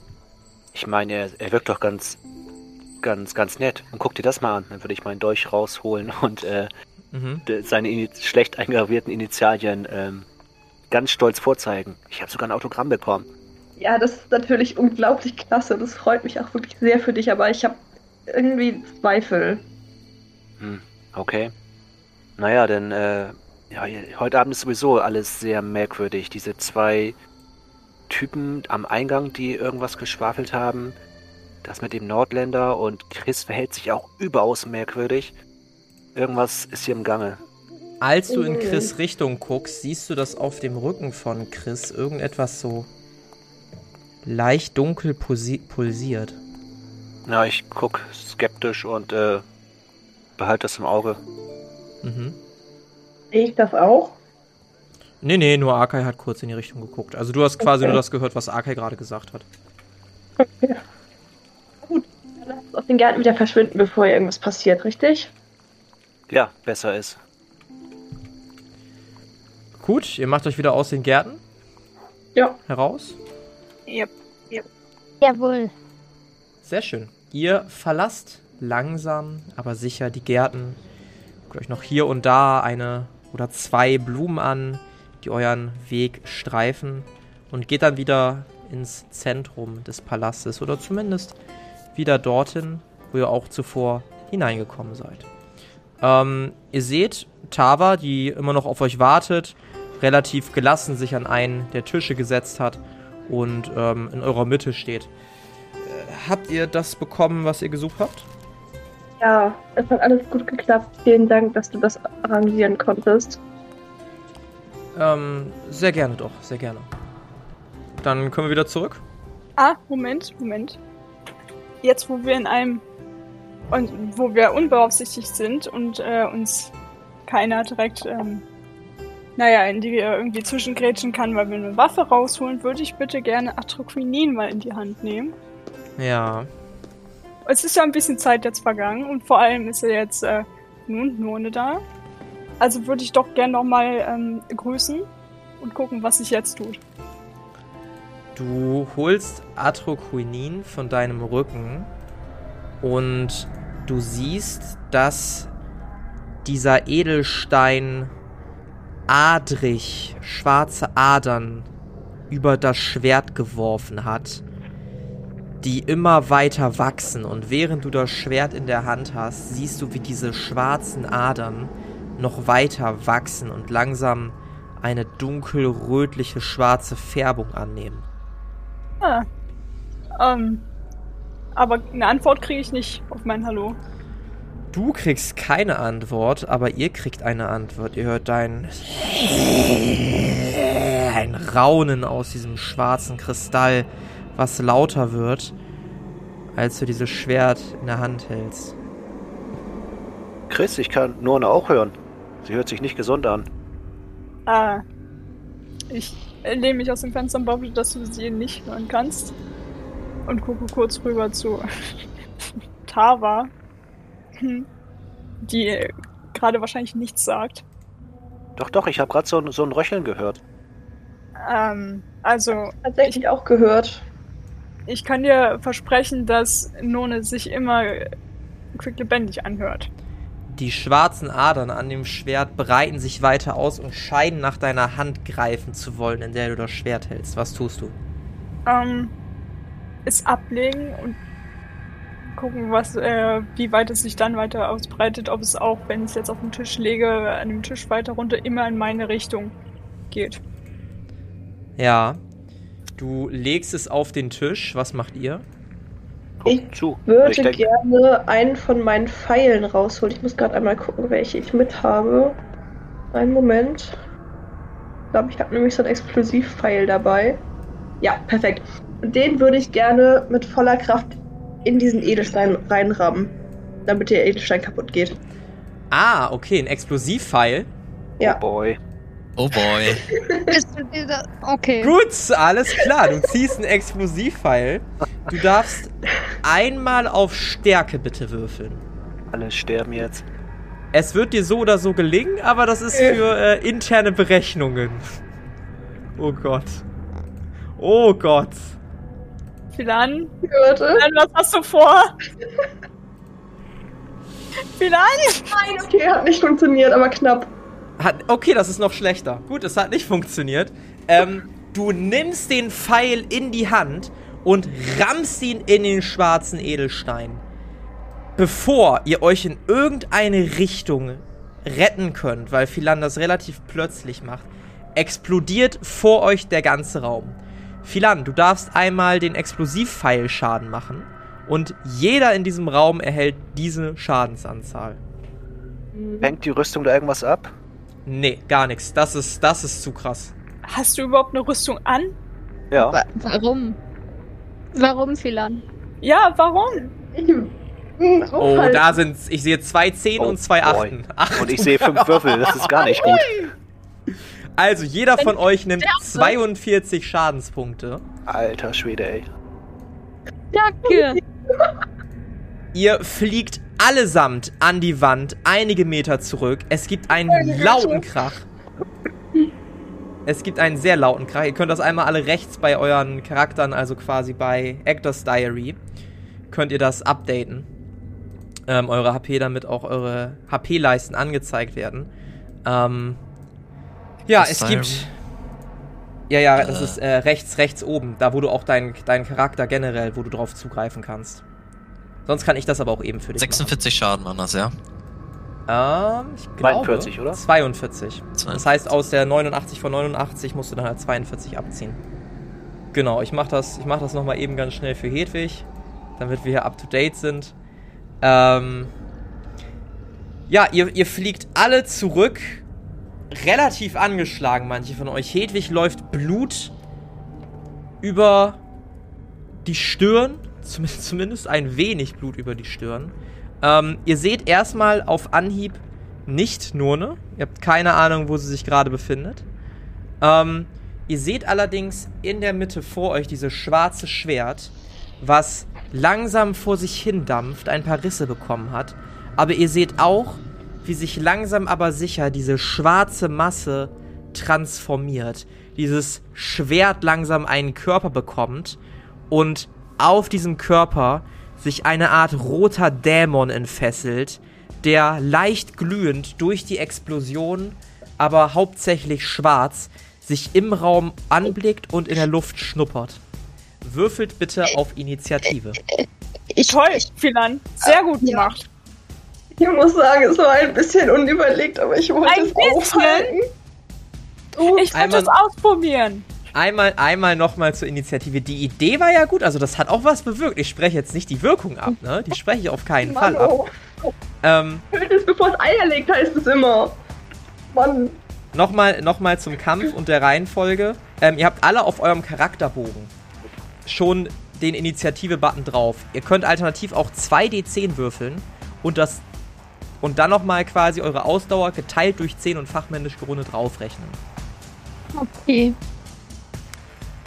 [SPEAKER 2] Ich meine, er, er wirkt doch ganz ganz, ganz nett. Und guck dir das mal an. Dann würde ich meinen Dolch rausholen und äh,
[SPEAKER 1] Mhm.
[SPEAKER 2] seine ini schlecht eingravierten Initialien ähm, ganz stolz vorzeigen. Ich habe sogar ein Autogramm bekommen.
[SPEAKER 4] Ja, das ist natürlich unglaublich klasse. Das freut mich auch wirklich sehr für dich, aber ich habe irgendwie Zweifel.
[SPEAKER 2] Hm, okay. Naja, denn äh, heute Abend ist sowieso alles sehr merkwürdig. Diese zwei Typen am Eingang, die irgendwas geschwafelt haben. Das mit dem Nordländer und Chris verhält sich auch überaus merkwürdig. Irgendwas ist hier im Gange.
[SPEAKER 1] Als du in
[SPEAKER 4] Mhm.
[SPEAKER 1] Chris Richtung guckst, siehst du, dass auf dem Rücken von Chris irgendetwas so leicht dunkel pulsi pulsiert.
[SPEAKER 2] Na, ich guck skeptisch und äh, behalte das im Auge.
[SPEAKER 1] Mhm.
[SPEAKER 4] Sehe ich das auch?
[SPEAKER 1] Nee, nee, nur Arkai hat kurz in die Richtung geguckt. Also du hast quasi
[SPEAKER 4] Okay.
[SPEAKER 1] nur das gehört, was Arkai gerade gesagt hat.
[SPEAKER 4] Okay. Gut, dann lasst uns aus den Gärten wieder verschwinden, bevor hier irgendwas passiert, richtig?
[SPEAKER 2] Ja, besser ist.
[SPEAKER 1] Gut, ihr macht euch wieder aus den Gärten
[SPEAKER 4] Ja.
[SPEAKER 1] heraus.
[SPEAKER 3] Yep.
[SPEAKER 5] Jawohl.
[SPEAKER 1] Sehr schön. Ihr verlasst langsam, aber sicher die Gärten. Guckt euch noch hier und da eine oder zwei Blumen an, die euren Weg streifen und geht dann wieder ins Zentrum des Palastes oder zumindest wieder dorthin, wo ihr auch zuvor hineingekommen seid. Ähm, ihr seht Tava, die immer noch auf euch wartet, relativ gelassen sich an einen der Tische gesetzt hat und ähm, in eurer Mitte steht. Äh, habt ihr das bekommen, was ihr gesucht habt?
[SPEAKER 4] Ja, es hat alles gut geklappt. Vielen Dank, dass du das arrangieren konntest.
[SPEAKER 1] Ähm, sehr gerne doch, sehr gerne. Dann können wir wieder zurück.
[SPEAKER 3] Ah, Moment, Moment. Jetzt, wo wir in einem. Und wo wir unbeaufsichtigt sind und äh, uns keiner direkt, ähm, naja, in die wir irgendwie zwischengrätschen kann, weil wir eine Waffe rausholen, würde ich bitte gerne Atroquinin mal in die Hand nehmen.
[SPEAKER 1] Ja.
[SPEAKER 3] Es ist ja ein bisschen Zeit jetzt vergangen und vor allem ist ja jetzt äh, nun None da. Also würde ich doch gerne nochmal ähm, grüßen und gucken, was sich jetzt tut.
[SPEAKER 1] Du holst Atroquinin von deinem Rücken und du siehst, dass dieser Edelstein adrig schwarze Adern über das Schwert geworfen hat, die immer weiter wachsen. Und während du das Schwert in der Hand hast, siehst du, wie diese schwarzen Adern noch weiter wachsen und langsam eine dunkelrötliche schwarze Färbung annehmen.
[SPEAKER 3] Ah. Ähm. Aber eine Antwort kriege ich nicht auf mein Hallo.
[SPEAKER 1] Du kriegst keine Antwort, aber ihr kriegt eine Antwort. Ihr hört ein ein Raunen aus diesem schwarzen Kristall, was lauter wird, als du dieses Schwert in der Hand hältst.
[SPEAKER 2] Chris, ich kann Nurne auch hören. Sie hört sich nicht gesund an.
[SPEAKER 3] Ah. Ich lehne mich aus dem Fenster und behaupte, dass du sie nicht hören kannst. Und gucke kurz rüber zu Tava, hm, die äh, gerade wahrscheinlich nichts sagt.
[SPEAKER 2] Doch, doch, ich habe gerade so, so ein Röcheln gehört.
[SPEAKER 3] Ähm, also,
[SPEAKER 4] Tatsächlich auch gehört.
[SPEAKER 3] Ich kann dir versprechen, dass None sich immer äh, quicklebendig anhört.
[SPEAKER 1] Die schwarzen Adern an dem Schwert breiten sich weiter aus und scheinen nach deiner Hand greifen zu wollen, in der du das Schwert hältst. Was tust du?
[SPEAKER 3] Ähm, es ablegen und gucken, was, äh, wie weit es sich dann weiter ausbreitet, ob es auch, wenn ich es jetzt auf den Tisch lege, an dem Tisch weiter runter, immer in meine Richtung geht.
[SPEAKER 1] Ja. Du legst es auf den Tisch. Was macht ihr?
[SPEAKER 4] Ich
[SPEAKER 2] zu.
[SPEAKER 4] Würde
[SPEAKER 2] ich denk,
[SPEAKER 4] gerne einen von meinen Pfeilen rausholen. Ich muss gerade einmal gucken, welche ich mit habe. Einen Moment. Ich glaube, ich habe nämlich so einen Explosivpfeil dabei. Ja, perfekt. Den würde ich gerne mit voller Kraft in diesen Edelstein reinrammen, damit der Edelstein kaputt geht.
[SPEAKER 1] Ah, okay, ein Explosivpfeil.
[SPEAKER 4] Ja.
[SPEAKER 2] Oh boy.
[SPEAKER 6] Oh boy.
[SPEAKER 5] Okay.
[SPEAKER 1] Gut, alles klar. Du ziehst einen Explosivpfeil. Du darfst einmal auf Stärke bitte würfeln.
[SPEAKER 2] Alle sterben jetzt.
[SPEAKER 1] Es wird dir so oder so gelingen, aber das ist für äh, interne Berechnungen. Oh Gott. Oh Gott.
[SPEAKER 3] Philan,
[SPEAKER 4] Warte.
[SPEAKER 3] Philan, was hast du vor? Vielleicht?
[SPEAKER 4] Nein, okay, hat nicht funktioniert, aber knapp.
[SPEAKER 1] Hat, okay, das ist noch schlechter. Gut, es hat nicht funktioniert. Ähm, du nimmst den Pfeil in die Hand und rammst ihn in den schwarzen Edelstein. Bevor ihr euch in irgendeine Richtung retten könnt, weil Philan das relativ plötzlich macht, explodiert vor euch der ganze Raum. Philan, du darfst einmal den Explosivpfeil Schaden machen und jeder in diesem Raum erhält diese Schadensanzahl.
[SPEAKER 2] Hängt die Rüstung da irgendwas ab?
[SPEAKER 1] Nee, gar nichts. Das ist, das ist zu krass.
[SPEAKER 3] Hast du überhaupt eine Rüstung an?
[SPEAKER 2] Ja.
[SPEAKER 5] Wa warum? Warum, Philan?
[SPEAKER 3] Ja, warum?
[SPEAKER 4] Ich,
[SPEAKER 1] Oh,
[SPEAKER 4] aufhalten.
[SPEAKER 1] da sind Ich sehe zwei Zehn
[SPEAKER 2] Oh
[SPEAKER 1] und zwei
[SPEAKER 2] boy.
[SPEAKER 1] Achten. Achtung.
[SPEAKER 2] Und ich sehe fünf Würfel, das ist gar nicht gut.
[SPEAKER 1] Also, jeder von euch nimmt 42 Schadenspunkte.
[SPEAKER 2] Alter Schwede, ey.
[SPEAKER 5] Danke.
[SPEAKER 1] Ihr fliegt allesamt an die Wand einige Meter zurück. Es gibt einen lauten Krach. Es gibt einen sehr lauten Krach. Ihr könnt das einmal alle rechts bei euren Charakteren, also quasi bei Actors Diary, könnt ihr das updaten. Ähm, eure HP, damit auch eure HP-Leisten angezeigt werden. Ähm, ja,
[SPEAKER 6] Das
[SPEAKER 1] es gibt. Ja, ja, das
[SPEAKER 6] Äh.
[SPEAKER 1] ist äh, rechts, rechts oben. Da, wo du auch deinen deinen Charakter generell, wo du drauf zugreifen kannst. Sonst kann ich das aber auch eben für dich
[SPEAKER 6] 46 Schaden anders, ja?
[SPEAKER 1] machen. Ähm, ich glaube,
[SPEAKER 2] 42, oder?
[SPEAKER 1] 42. Das
[SPEAKER 6] 42.
[SPEAKER 1] heißt, aus der 89 von 89 musst du dann halt 42 abziehen. Genau, ich mach das, ich mach das nochmal eben ganz schnell für Hedwig, damit wir hier up to date sind. Ähm, ja, ihr, ihr fliegt alle zurück. Relativ angeschlagen, manche von euch. Hedwig läuft Blut über die Stirn. Zumindest, ein wenig Blut über die Stirn. Ähm, ihr seht erstmal auf Anhieb nicht Nurne. Ihr habt keine Ahnung, wo sie sich gerade befindet. Ähm, ihr seht allerdings in der Mitte vor euch dieses schwarze Schwert, was langsam vor sich hin dampft, ein paar Risse bekommen hat. Aber ihr seht auch, wie sich langsam aber sicher diese schwarze Masse transformiert. Dieses Schwert langsam einen Körper bekommt und auf diesem Körper sich eine Art roter Dämon entfesselt, der leicht glühend durch die Explosion, aber hauptsächlich schwarz, sich im Raum anblickt und in der Luft schnuppert. Würfelt bitte auf Initiative.
[SPEAKER 5] Ich,
[SPEAKER 3] Toll, Philan. Sehr gut
[SPEAKER 4] Ja.
[SPEAKER 3] gemacht.
[SPEAKER 4] Ich muss sagen, es war ein bisschen unüberlegt, aber ich wollte
[SPEAKER 3] Ein
[SPEAKER 4] es
[SPEAKER 3] bisschen?
[SPEAKER 4] aufhalten.
[SPEAKER 3] Ich wollte es ausprobieren.
[SPEAKER 1] Einmal, einmal nochmal zur Initiative. Die Idee war ja gut, also das hat auch was bewirkt. Ich spreche jetzt nicht die Wirkung ab, ne? Die spreche ich auf keinen Fall
[SPEAKER 4] Mann,
[SPEAKER 1] ab.
[SPEAKER 4] oh.
[SPEAKER 1] Ähm,
[SPEAKER 4] es, bevor es Eier legt, heißt es immer. Mann.
[SPEAKER 1] Nochmal noch mal zum Kampf und der Reihenfolge. Ähm, ihr habt alle auf eurem Charakterbogen schon den Initiative-Button drauf. Ihr könnt alternativ auch 2d10 würfeln und das und dann nochmal quasi eure Ausdauer geteilt durch 10 und fachmännisch gerundet draufrechnen.
[SPEAKER 5] okay.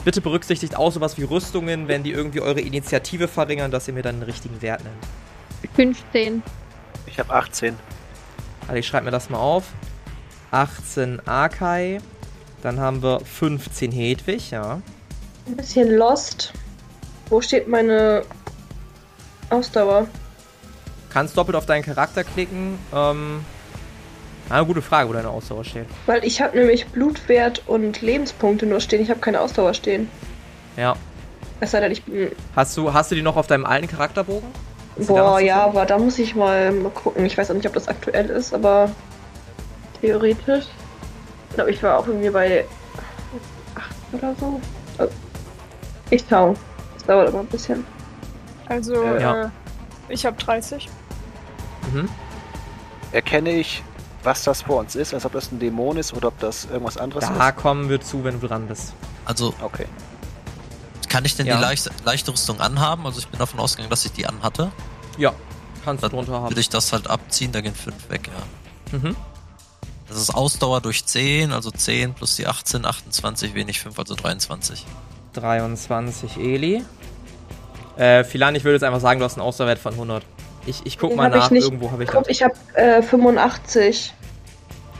[SPEAKER 1] Bitte berücksichtigt auch sowas wie Rüstungen, wenn die irgendwie eure Initiative verringern, dass ihr mir dann den richtigen Wert nennt.
[SPEAKER 5] 15.
[SPEAKER 2] Ich habe 18.
[SPEAKER 1] Also ich schreibe mir das mal auf. 18 Akai. Dann haben wir 15 Hedwig, ja.
[SPEAKER 4] Ein bisschen lost. Wo steht meine Ausdauer?
[SPEAKER 1] Kannst doppelt auf deinen Charakter klicken. Ähm, eine gute Frage, wo deine Ausdauer steht.
[SPEAKER 4] Weil ich habe nämlich Blutwert und Lebenspunkte nur stehen. Ich habe keine Ausdauer stehen.
[SPEAKER 1] Ja.
[SPEAKER 4] Es sei denn, ich bin.
[SPEAKER 1] Hast du, hast du die noch auf deinem alten Charakterbogen? Noch
[SPEAKER 4] Boah, ja, aber da muss ich mal, mal gucken. Ich weiß auch nicht, ob das aktuell ist, aber theoretisch. Ich glaube, ich war auch irgendwie bei 8 oder so. Also, Ich schau. Das dauert aber ein bisschen.
[SPEAKER 3] Also,
[SPEAKER 1] Ja.
[SPEAKER 3] äh, ich habe 30.
[SPEAKER 1] Mhm.
[SPEAKER 2] Erkenne ich, was das vor uns ist, als ob das ein Dämon ist oder ob das irgendwas anderes
[SPEAKER 1] Da
[SPEAKER 2] ist?
[SPEAKER 1] kommen wir zu, wenn du dran bist.
[SPEAKER 6] Also,
[SPEAKER 2] Okay.
[SPEAKER 6] kann ich denn
[SPEAKER 1] Ja.
[SPEAKER 6] die leichte, leichte Rüstung anhaben? Also, ich bin davon ausgegangen, dass ich die anhatte.
[SPEAKER 1] Ja, kannst du drunter haben.
[SPEAKER 6] würde ich das halt abziehen, da gehen 5 weg, ja.
[SPEAKER 1] Mhm.
[SPEAKER 6] Das ist Ausdauer durch 10, also 10 plus die 18, 28, wenig 5, also 23.
[SPEAKER 1] 23 Eli. Äh, Philan, ich würde jetzt einfach sagen, du hast einen Ausdauerwert von 100. Ich, ich guck
[SPEAKER 4] Den
[SPEAKER 1] mal nach,
[SPEAKER 4] nicht.
[SPEAKER 1] irgendwo habe ich
[SPEAKER 4] Guck,
[SPEAKER 1] das.
[SPEAKER 4] ich habe äh, 85.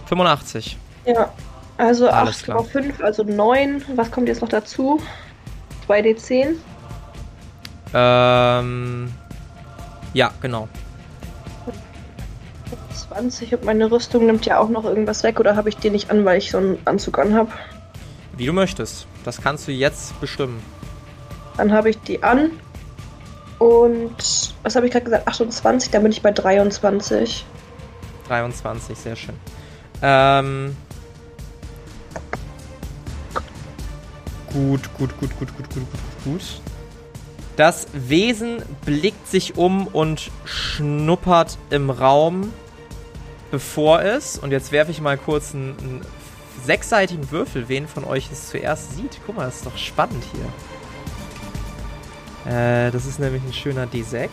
[SPEAKER 1] 85.
[SPEAKER 4] Ja. Also
[SPEAKER 1] Alles klar.
[SPEAKER 4] 8,5, also 9. Was kommt jetzt noch dazu? 2d10.
[SPEAKER 1] Ähm. Ja, genau.
[SPEAKER 4] 20 und meine Rüstung nimmt ja auch noch irgendwas weg oder habe ich die nicht an, weil ich so einen Anzug anhab?
[SPEAKER 1] Wie du möchtest. Das kannst du jetzt bestimmen.
[SPEAKER 4] Dann habe ich die an. Und was habe ich gerade gesagt? 28, dann bin ich bei 23.
[SPEAKER 1] 23, sehr schön. Ähm. Gut, gut, gut, gut, gut, gut, gut, gut. Das Wesen blickt sich um und schnuppert im Raum, bevor es, und jetzt werfe ich mal kurz einen, einen sechsseitigen Würfel, wen von euch es zuerst sieht. Guck mal, das ist doch spannend hier. Äh, das ist nämlich ein schöner D6.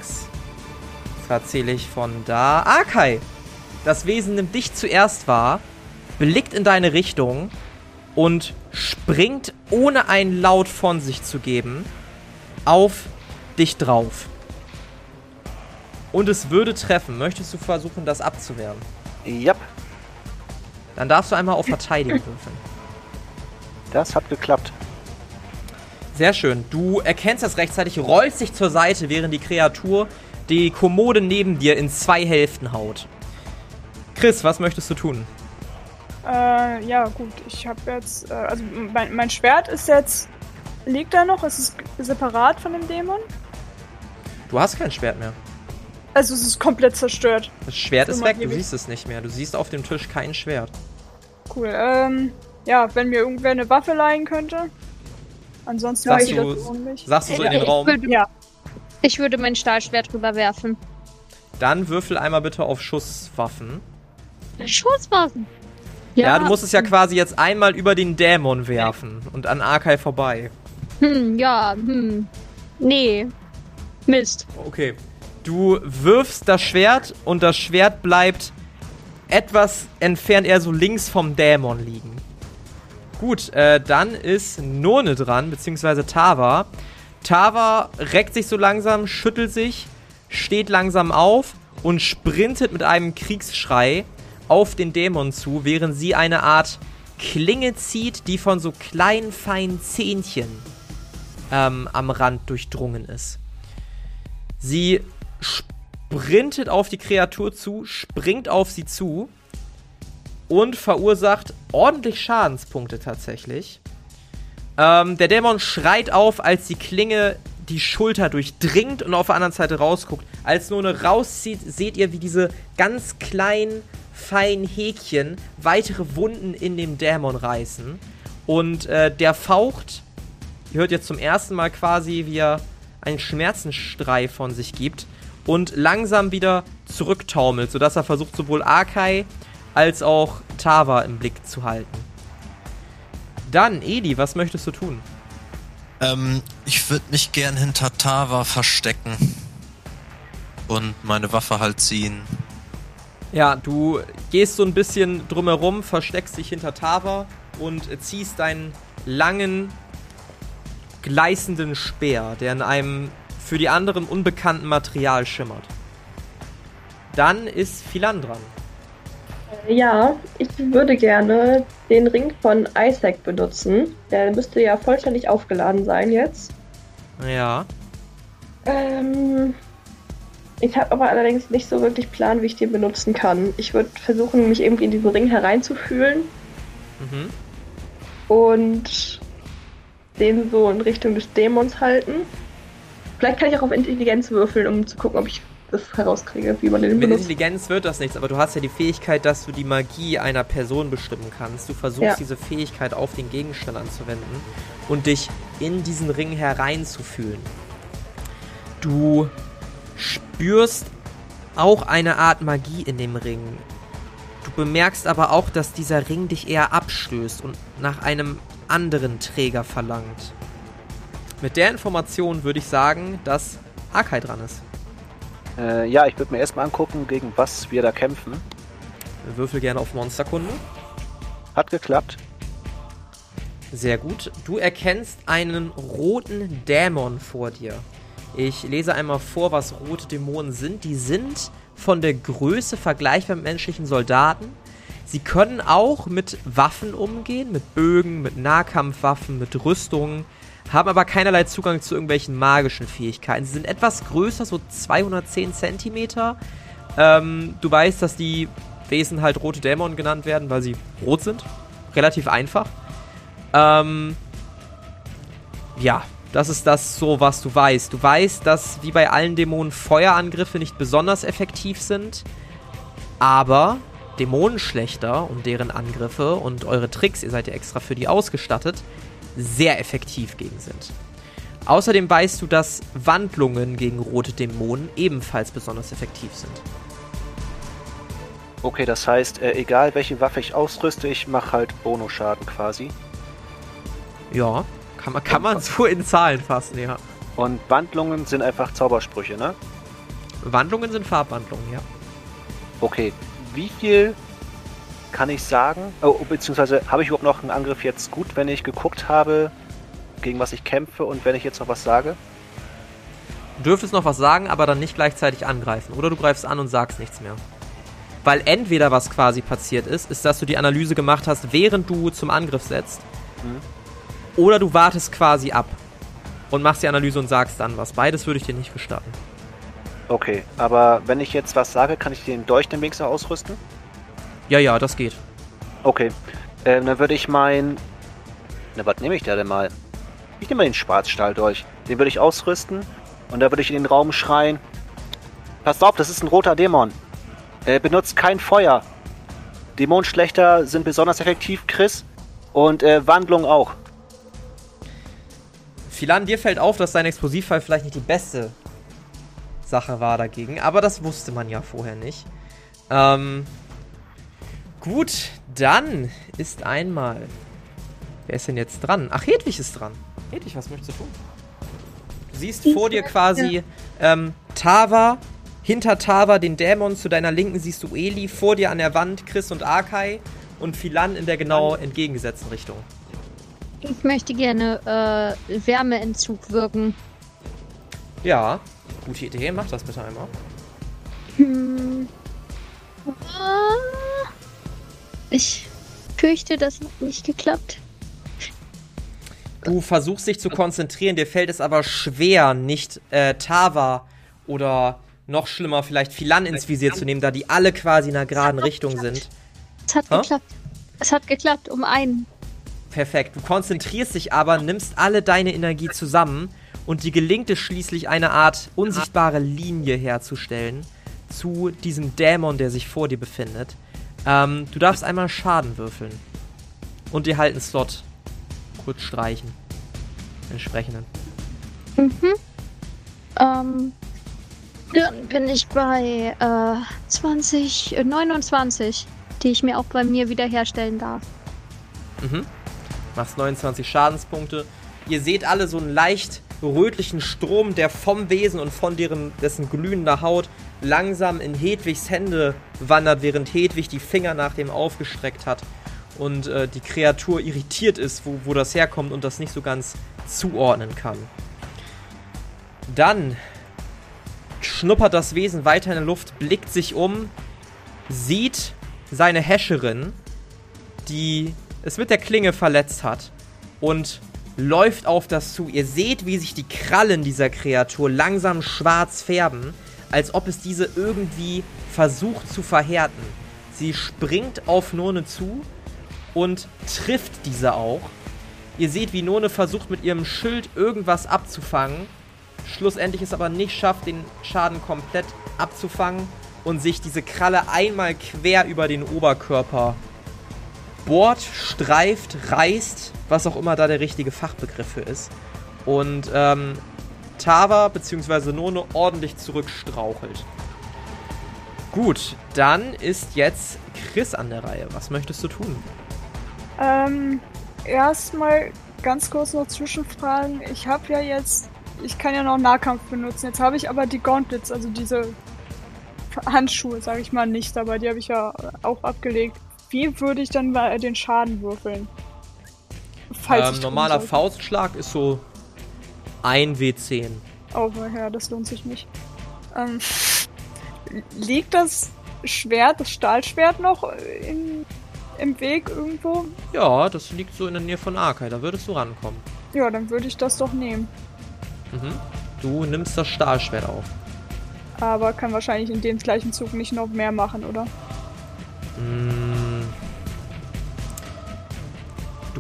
[SPEAKER 1] Zwar zähle ich von da. Ah, Kai! Das Wesen nimmt dich zuerst wahr, blickt in deine Richtung und springt, ohne einen Laut von sich zu geben, auf dich drauf. Und es würde treffen. Möchtest du versuchen, das abzuwehren?
[SPEAKER 2] Yep,
[SPEAKER 1] Dann darfst du einmal auf Verteidigung würfeln.
[SPEAKER 2] das hat geklappt.
[SPEAKER 1] Sehr schön. Du erkennst das rechtzeitig, rollst dich zur Seite, während die Kreatur die Kommode neben dir in zwei Hälften haut. Chris, was möchtest du tun?
[SPEAKER 3] Äh, ja, gut. Ich habe jetzt. Äh, also, mein, mein Schwert ist jetzt. Liegt da noch? Ist es separat von dem Dämon?
[SPEAKER 1] Du hast kein Schwert mehr.
[SPEAKER 3] Also, es ist komplett zerstört.
[SPEAKER 1] Das Schwert ist
[SPEAKER 3] mal
[SPEAKER 1] weg, du siehst es nicht mehr. Du siehst auf dem Tisch kein Schwert.
[SPEAKER 3] Cool. Ähm, ja, wenn mir irgendwer eine Waffe leihen könnte. Ansonsten
[SPEAKER 1] Sagst
[SPEAKER 3] weiß ich
[SPEAKER 1] du-
[SPEAKER 3] das ordentlich.
[SPEAKER 1] Sagst du so in den
[SPEAKER 5] Ich
[SPEAKER 1] Raum?
[SPEAKER 5] würde,
[SPEAKER 3] Ja,
[SPEAKER 5] ich würde mein Stahlschwert rüberwerfen.
[SPEAKER 1] Dann würfel einmal bitte auf Schusswaffen.
[SPEAKER 5] Schusswaffen.
[SPEAKER 1] Ja, du musst es ja quasi jetzt einmal über den Dämon werfen und an Arkai vorbei.
[SPEAKER 5] Hm, ja, hm. Nee. Mist.
[SPEAKER 1] Okay. Du wirfst das Schwert und das Schwert bleibt etwas entfernt, eher so links vom Dämon liegen. Gut, äh, dann ist None dran, beziehungsweise Tava. Tava reckt sich so langsam, schüttelt sich, steht langsam auf und sprintet mit einem Kriegsschrei auf den Dämon zu, während sie eine Art Klinge zieht, die von so kleinen, feinen Zähnchen ähm, am Rand durchdrungen ist. Sie sprintet auf die Kreatur zu, springt auf sie zu und verursacht ordentlich Schadenspunkte tatsächlich. Ähm, der Dämon schreit auf, als die Klinge die Schulter durchdringt und auf der anderen Seite rausguckt. Als None rauszieht, seht ihr, wie diese ganz kleinen, feinen Häkchen weitere Wunden in dem Dämon reißen. Und äh, der faucht Ihr hört jetzt zum ersten Mal quasi, wie er einen Schmerzensstrei von sich gibt und langsam wieder zurücktaumelt, sodass er versucht, sowohl Arkai als auch Tava im Blick zu halten. Dann, Edi, was möchtest du tun?
[SPEAKER 6] Ähm, ich würde mich gern hinter Tava verstecken. Und meine Waffe halt ziehen.
[SPEAKER 1] Ja, du gehst so ein bisschen drumherum, versteckst dich hinter Tava und ziehst deinen langen, gleißenden Speer, der in einem für die anderen unbekannten Material schimmert. Dann ist Philan dran.
[SPEAKER 4] Ja, ich würde gerne den Ring von Isaac benutzen. Der müsste ja vollständig aufgeladen sein jetzt.
[SPEAKER 1] Ja.
[SPEAKER 4] Ähm, ich habe aber allerdings nicht so wirklich Plan, wie ich den benutzen kann. Ich würde versuchen, mich irgendwie in diesen Ring hereinzufühlen
[SPEAKER 1] Mhm.
[SPEAKER 4] und den so in Richtung des Dämons halten. Vielleicht kann ich auch auf Intelligenz würfeln, um zu gucken, ob ich das herauskriege, wie man den
[SPEAKER 1] Mit
[SPEAKER 4] benutzt.
[SPEAKER 1] Intelligenz wird das nichts, aber du hast ja die Fähigkeit, dass du die Magie einer Person bestimmen kannst. Du versuchst
[SPEAKER 4] Ja.
[SPEAKER 1] diese Fähigkeit auf den Gegenstand anzuwenden und dich in diesen Ring hereinzufühlen. Du spürst auch eine Art Magie in dem Ring. Du bemerkst aber auch, dass dieser Ring dich eher abstößt und nach einem anderen Träger verlangt. Mit der Information würde ich sagen, dass Akai dran ist.
[SPEAKER 2] Äh, ja, ich würde mir erstmal angucken, gegen was wir da kämpfen.
[SPEAKER 1] Würfel gerne auf Monsterkunde.
[SPEAKER 2] Hat geklappt.
[SPEAKER 1] Sehr gut. Du erkennst einen roten Dämon vor dir. Ich lese einmal vor, was rote Dämonen sind. Die sind von der Größe vergleichbar mit menschlichen Soldaten. Sie können auch mit Waffen umgehen, mit Bögen, mit Nahkampfwaffen, mit Rüstungen, haben aber keinerlei Zugang zu irgendwelchen magischen Fähigkeiten. Sie sind etwas größer, so 210 Zentimeter, Ähm, du weißt, dass die Wesen halt rote Dämonen genannt werden, weil sie rot sind. Relativ einfach. Ähm, ja, das ist das so, was du weißt. Du weißt, dass wie bei allen Dämonen Feuerangriffe nicht besonders effektiv sind, aber Dämonenschlechter und deren Angriffe und eure Tricks, ihr seid ja extra für die ausgestattet, sehr effektiv gegen sind. Außerdem weißt du, dass Wandlungen gegen rote Dämonen ebenfalls besonders effektiv sind.
[SPEAKER 2] Okay, das heißt, äh, egal welche Waffe ich ausrüste, ich mache halt Bonuschaden quasi.
[SPEAKER 1] Ja, kann man, kann man so in Zahlen fassen, ja.
[SPEAKER 2] Und Wandlungen sind einfach Zaubersprüche, ne?
[SPEAKER 1] Wandlungen sind Farbwandlungen, ja.
[SPEAKER 2] Okay, wie viel kann ich sagen? Oh, beziehungsweise habe ich überhaupt noch einen Angriff jetzt gut, wenn ich geguckt habe, gegen was ich kämpfe und wenn ich jetzt noch was sage?
[SPEAKER 1] Du dürftest noch was sagen, aber dann nicht gleichzeitig angreifen. Oder du greifst an und sagst nichts mehr. Weil entweder was quasi passiert ist, ist, dass du die Analyse gemacht hast, während du zum Angriff setzt.
[SPEAKER 2] Mhm.
[SPEAKER 1] Oder du wartest quasi ab und machst die Analyse und sagst dann was. Beides würde ich dir nicht gestatten.
[SPEAKER 2] Okay, aber wenn ich jetzt was sage, kann ich den Dolch den wenigstens ausrüsten?
[SPEAKER 1] Ja, ja, das geht.
[SPEAKER 2] Okay, ähm, dann würde ich mein... Na, was nehme ich da denn mal? Ich nehme mal den Schwarzstahldolch. Den würde ich ausrüsten und da würde ich in den Raum schreien. Passt auf, das ist ein roter Dämon. Er benutzt kein Feuer. Dämonenschlechter sind besonders effektiv, Chris. Und äh, Wandlung auch.
[SPEAKER 1] Philan, dir fällt auf, dass dein Explosivfall vielleicht nicht die beste Sache war dagegen, aber das wusste man ja vorher nicht. Ähm, gut, dann ist einmal. Wer ist denn jetzt dran? Ach, Hedwig ist dran. Hedwig, was möchtest du tun? Du siehst vor dir quasi ähm, Tava, hinter Tava den Dämon, zu deiner Linken siehst du Eli, vor dir an der Wand Chris und Arkai und Philan in der genau entgegengesetzten Richtung.
[SPEAKER 5] Ich möchte gerne äh, Wärmeentzug wirken.
[SPEAKER 1] Ja, gute Idee, mach das bitte einmal.
[SPEAKER 5] Hm. Ich fürchte, das hat nicht geklappt.
[SPEAKER 1] Du versuchst dich zu konzentrieren, dir fällt es aber schwer, nicht äh, Tava oder noch schlimmer vielleicht Philan ins Visier zu nehmen, da die alle quasi in einer geraden Richtung sind.
[SPEAKER 5] Es hat
[SPEAKER 1] Hä?
[SPEAKER 5] geklappt. Es hat geklappt, um einen.
[SPEAKER 1] Perfekt. Du konzentrierst dich aber, nimmst alle deine Energie zusammen und dir gelingt es schließlich eine Art unsichtbare Linie herzustellen zu diesem Dämon, der sich vor dir befindet. Ähm, du darfst einmal Schaden würfeln. Und dir halt einen Slot kurz streichen. Entsprechenden.
[SPEAKER 5] Mhm. Ähm. Dann bin ich bei äh, 20, äh, 29, die ich mir auch bei mir wiederherstellen darf.
[SPEAKER 1] Mhm. Machst 29 Schadenspunkte. Ihr seht alle so einen leicht rötlichen Strom, der vom Wesen und von deren, dessen glühender Haut langsam in Hedwigs Hände wandert, während Hedwig die Finger nach dem aufgestreckt hat und äh, die Kreatur irritiert ist, wo, wo das herkommt und das nicht so ganz zuordnen kann. Dann schnuppert das Wesen weiter in der Luft, blickt sich um, sieht seine Häscherin, die es mit der Klinge verletzt hat und läuft auf das zu. Ihr seht, wie sich die Krallen dieser Kreatur langsam schwarz färben, als ob es diese irgendwie versucht zu verhärten. Sie springt auf None zu und trifft diese auch. Ihr seht, wie None versucht mit ihrem Schild irgendwas abzufangen, schlussendlich es aber nicht schafft, den Schaden komplett abzufangen und sich diese Kralle einmal quer über den Oberkörper bohrt, streift, reißt, was auch immer da der richtige Fachbegriff für ist. Und ähm, Tava bzw. None ordentlich zurückstrauchelt. Gut, dann ist jetzt Chris an der Reihe. Was möchtest du tun?
[SPEAKER 3] Ähm, erstmal ganz kurz noch Zwischenfragen. Ich habe ja jetzt, ich kann ja noch Nahkampf benutzen. Jetzt habe ich aber die Gauntlets, also diese Handschuhe, sage ich mal, nicht dabei. Die habe ich ja auch abgelegt. Wie würde ich dann den Schaden würfeln? Falls
[SPEAKER 1] Ähm, normaler. Faustschlag ist so 1 W10.
[SPEAKER 3] Oh, ja, das lohnt sich nicht. Ähm, liegt das Schwert, das Stahlschwert noch in, im Weg irgendwo?
[SPEAKER 1] Ja, das liegt so in der Nähe von Arkai, da würdest du rankommen.
[SPEAKER 3] Ja, dann würde ich das doch nehmen.
[SPEAKER 1] Mhm. Du nimmst das Stahlschwert auf.
[SPEAKER 3] Aber kann wahrscheinlich in dem gleichen Zug nicht noch mehr machen, oder?
[SPEAKER 1] Mm.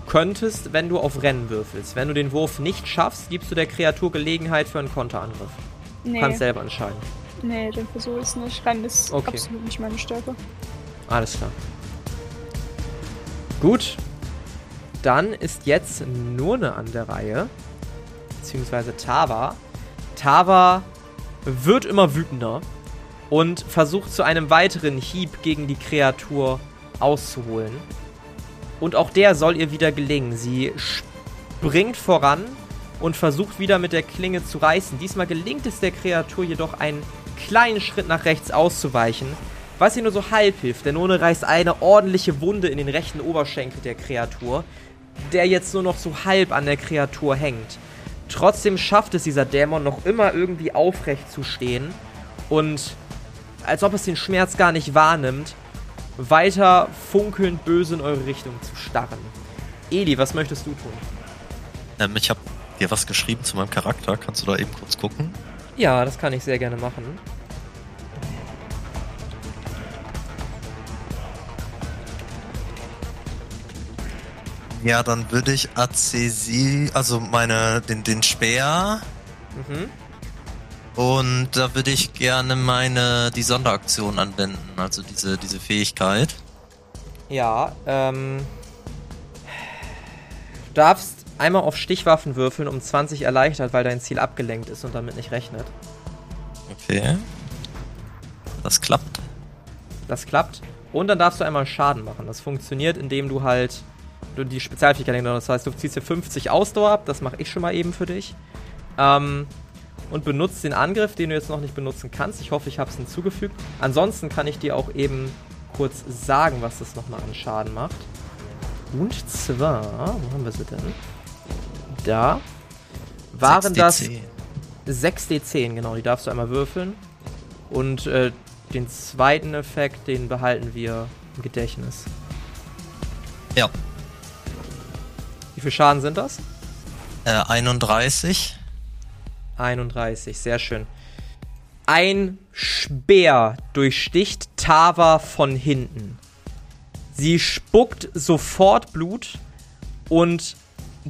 [SPEAKER 1] Du könntest, wenn du auf Rennen würfelst, wenn du den Wurf nicht schaffst, gibst du der Kreatur Gelegenheit für einen Konterangriff. Du
[SPEAKER 3] Nee,
[SPEAKER 1] kannst selber entscheiden.
[SPEAKER 3] nee, den versuche ich nicht. Rennen ist
[SPEAKER 1] Okay.
[SPEAKER 3] absolut nicht meine Stärke.
[SPEAKER 1] Alles klar. Gut. Dann ist jetzt Nurne an der Reihe. Beziehungsweise Tava. Tava wird immer wütender und versucht zu einem weiteren Hieb gegen die Kreatur auszuholen. Und auch der soll ihr wieder gelingen. Sie springt voran und versucht wieder mit der Klinge zu reißen. Diesmal gelingt es der Kreatur jedoch einen kleinen Schritt nach rechts auszuweichen, was ihr nur so halb hilft. Denn None reißt eine ordentliche Wunde in den rechten Oberschenkel der Kreatur, der jetzt nur noch so halb an der Kreatur hängt. Trotzdem schafft es dieser Dämon noch immer irgendwie aufrecht zu stehen und als ob es den Schmerz gar nicht wahrnimmt, weiter funkelnd böse in eure Richtung zu starren. Eli, was möchtest du tun?
[SPEAKER 6] Ähm, ich habe dir was geschrieben zu meinem Charakter. Kannst du da eben kurz gucken?
[SPEAKER 1] Ja, das kann ich sehr gerne machen.
[SPEAKER 6] Ja, dann würde ich Azesi, also meine, den, den Speer
[SPEAKER 1] Mhm.
[SPEAKER 6] Und da würde ich gerne meine, die Sonderaktion anwenden, also diese, diese Fähigkeit.
[SPEAKER 1] Ja, ähm. Du darfst einmal auf Stichwaffen würfeln um 20 erleichtert, weil dein Ziel abgelenkt ist und damit nicht rechnet.
[SPEAKER 6] Okay. Das klappt.
[SPEAKER 1] Das klappt. Und dann darfst du einmal Schaden machen. Das funktioniert, indem du halt du die Spezialfähigkeit hast. Das heißt, du ziehst dir 50 Ausdauer ab. Das mache ich schon mal eben für dich. Ähm, und benutzt den Angriff, den du jetzt noch nicht benutzen kannst. Ich hoffe, ich habe es hinzugefügt. Ansonsten kann ich dir auch eben kurz sagen, was das nochmal an Schaden macht. Und zwar, wo haben wir sie denn? Da waren das
[SPEAKER 6] 6d10.
[SPEAKER 1] 6d10, genau, die darfst du einmal würfeln. Und äh, den zweiten Effekt, den behalten wir im Gedächtnis.
[SPEAKER 6] Ja.
[SPEAKER 1] Wie viel Schaden sind das?
[SPEAKER 6] Äh, 31.
[SPEAKER 1] 31, sehr schön. Ein Speer durchsticht Tava von hinten. Sie spuckt sofort Blut und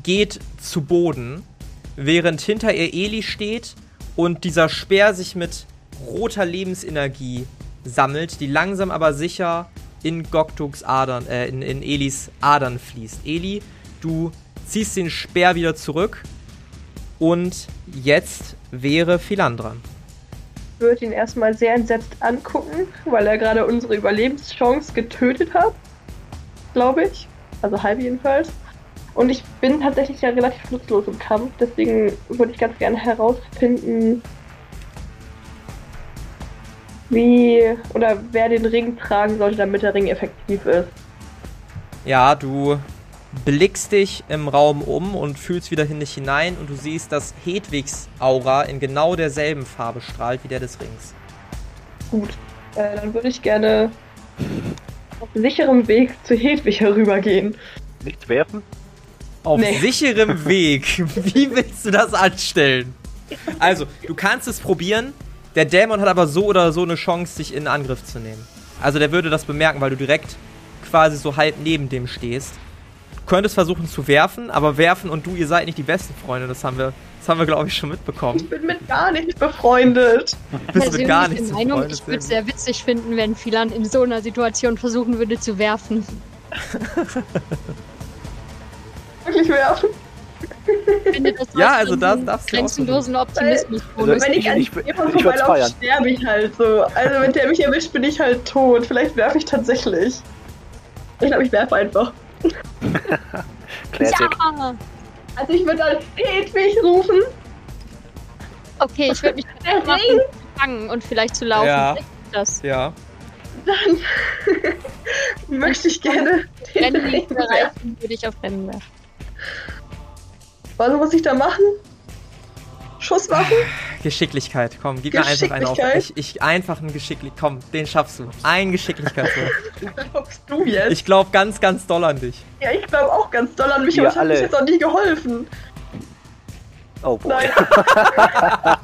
[SPEAKER 1] geht zu Boden, während hinter ihr Eli steht und dieser Speer sich mit roter Lebensenergie sammelt, die langsam aber sicher in Goktuks Adern, äh, in, in Elis Adern fließt. Eli, du ziehst den Speer wieder zurück und jetzt wäre Philan dran.
[SPEAKER 4] Ich würde ihn erstmal sehr entsetzt angucken, weil er gerade unsere Überlebenschance getötet hat. Glaube ich. Also halb jedenfalls. Und ich bin tatsächlich ja relativ nutzlos im Kampf, deswegen würde ich ganz gerne herausfinden, wie oder wer den Ring tragen sollte, damit der Ring effektiv ist.
[SPEAKER 1] Ja, du blickst dich im Raum um und fühlst wieder in dich hinein und du siehst, dass Hedwigs Aura in genau derselben Farbe strahlt wie der des Rings.
[SPEAKER 4] Gut. Äh, dann würde ich gerne auf sicherem Weg zu Hedwig herübergehen.
[SPEAKER 2] Nichts werfen?
[SPEAKER 1] Auf
[SPEAKER 4] Nee.
[SPEAKER 1] sicherem Weg. Wie willst du das anstellen? Also, du kannst es probieren. Der Dämon hat aber so oder so eine Chance, dich in Angriff zu nehmen. Also, der würde das bemerken, weil du direkt quasi so halb neben dem stehst. Du könntest versuchen zu werfen, aber werfen und du, ihr seid nicht die besten Freunde. Das haben wir, das haben wir glaube ich, schon mitbekommen.
[SPEAKER 4] Ich bin mit gar nicht befreundet.
[SPEAKER 1] Bist du mit gar
[SPEAKER 5] Persönlich
[SPEAKER 1] nichts
[SPEAKER 5] der Meinung,
[SPEAKER 1] befreundet,
[SPEAKER 5] ich würde es
[SPEAKER 1] sehr
[SPEAKER 5] witzig finden, wenn Philan in so einer Situation versuchen würde zu werfen.
[SPEAKER 4] Wirklich werfen.
[SPEAKER 5] Ich finde, das
[SPEAKER 1] Ja, also das darfst du
[SPEAKER 5] grenzenlosen Optimismus.
[SPEAKER 2] Also,
[SPEAKER 4] Wenn ich
[SPEAKER 2] Ich-
[SPEAKER 4] an
[SPEAKER 2] ich-
[SPEAKER 4] jemanden
[SPEAKER 2] ich würd's
[SPEAKER 4] vorbeilaufe, sterbe ich halt so. Also wenn der mich erwischt, bin ich halt tot. Vielleicht werfe ich tatsächlich. Ich glaube, ich werfe einfach.
[SPEAKER 2] Classic.
[SPEAKER 5] ja!
[SPEAKER 4] Also ich würde dann Hedwig rufen.
[SPEAKER 5] Okay, ich würde mich
[SPEAKER 4] Der
[SPEAKER 5] machen,
[SPEAKER 4] Ring.
[SPEAKER 5] zu fangen und vielleicht zu laufen.
[SPEAKER 1] Ja.
[SPEAKER 5] Das.
[SPEAKER 1] Ja.
[SPEAKER 4] Möchte ich gerne den
[SPEAKER 5] Rennen
[SPEAKER 4] Ring
[SPEAKER 5] nicht
[SPEAKER 4] werfen.
[SPEAKER 5] erreichen, würde ich auf Rennen werfen.
[SPEAKER 4] Was muss ich da machen? Schusswaffen?
[SPEAKER 1] Geschicklichkeit, komm, gib mir einfach einen auf.
[SPEAKER 4] Geschicklichkeit?
[SPEAKER 1] Ich, ich einfach einen Geschicklich. Komm, den schaffst du. Ein Geschicklichkeitswurf.
[SPEAKER 4] Was glaubst du jetzt?
[SPEAKER 1] Ich glaube ganz, ganz doll an dich.
[SPEAKER 4] ja, ich glaube auch ganz doll an mich, aber es hat
[SPEAKER 2] alle.
[SPEAKER 4] mich jetzt auch nie geholfen.
[SPEAKER 2] Oh boy.
[SPEAKER 4] Nein.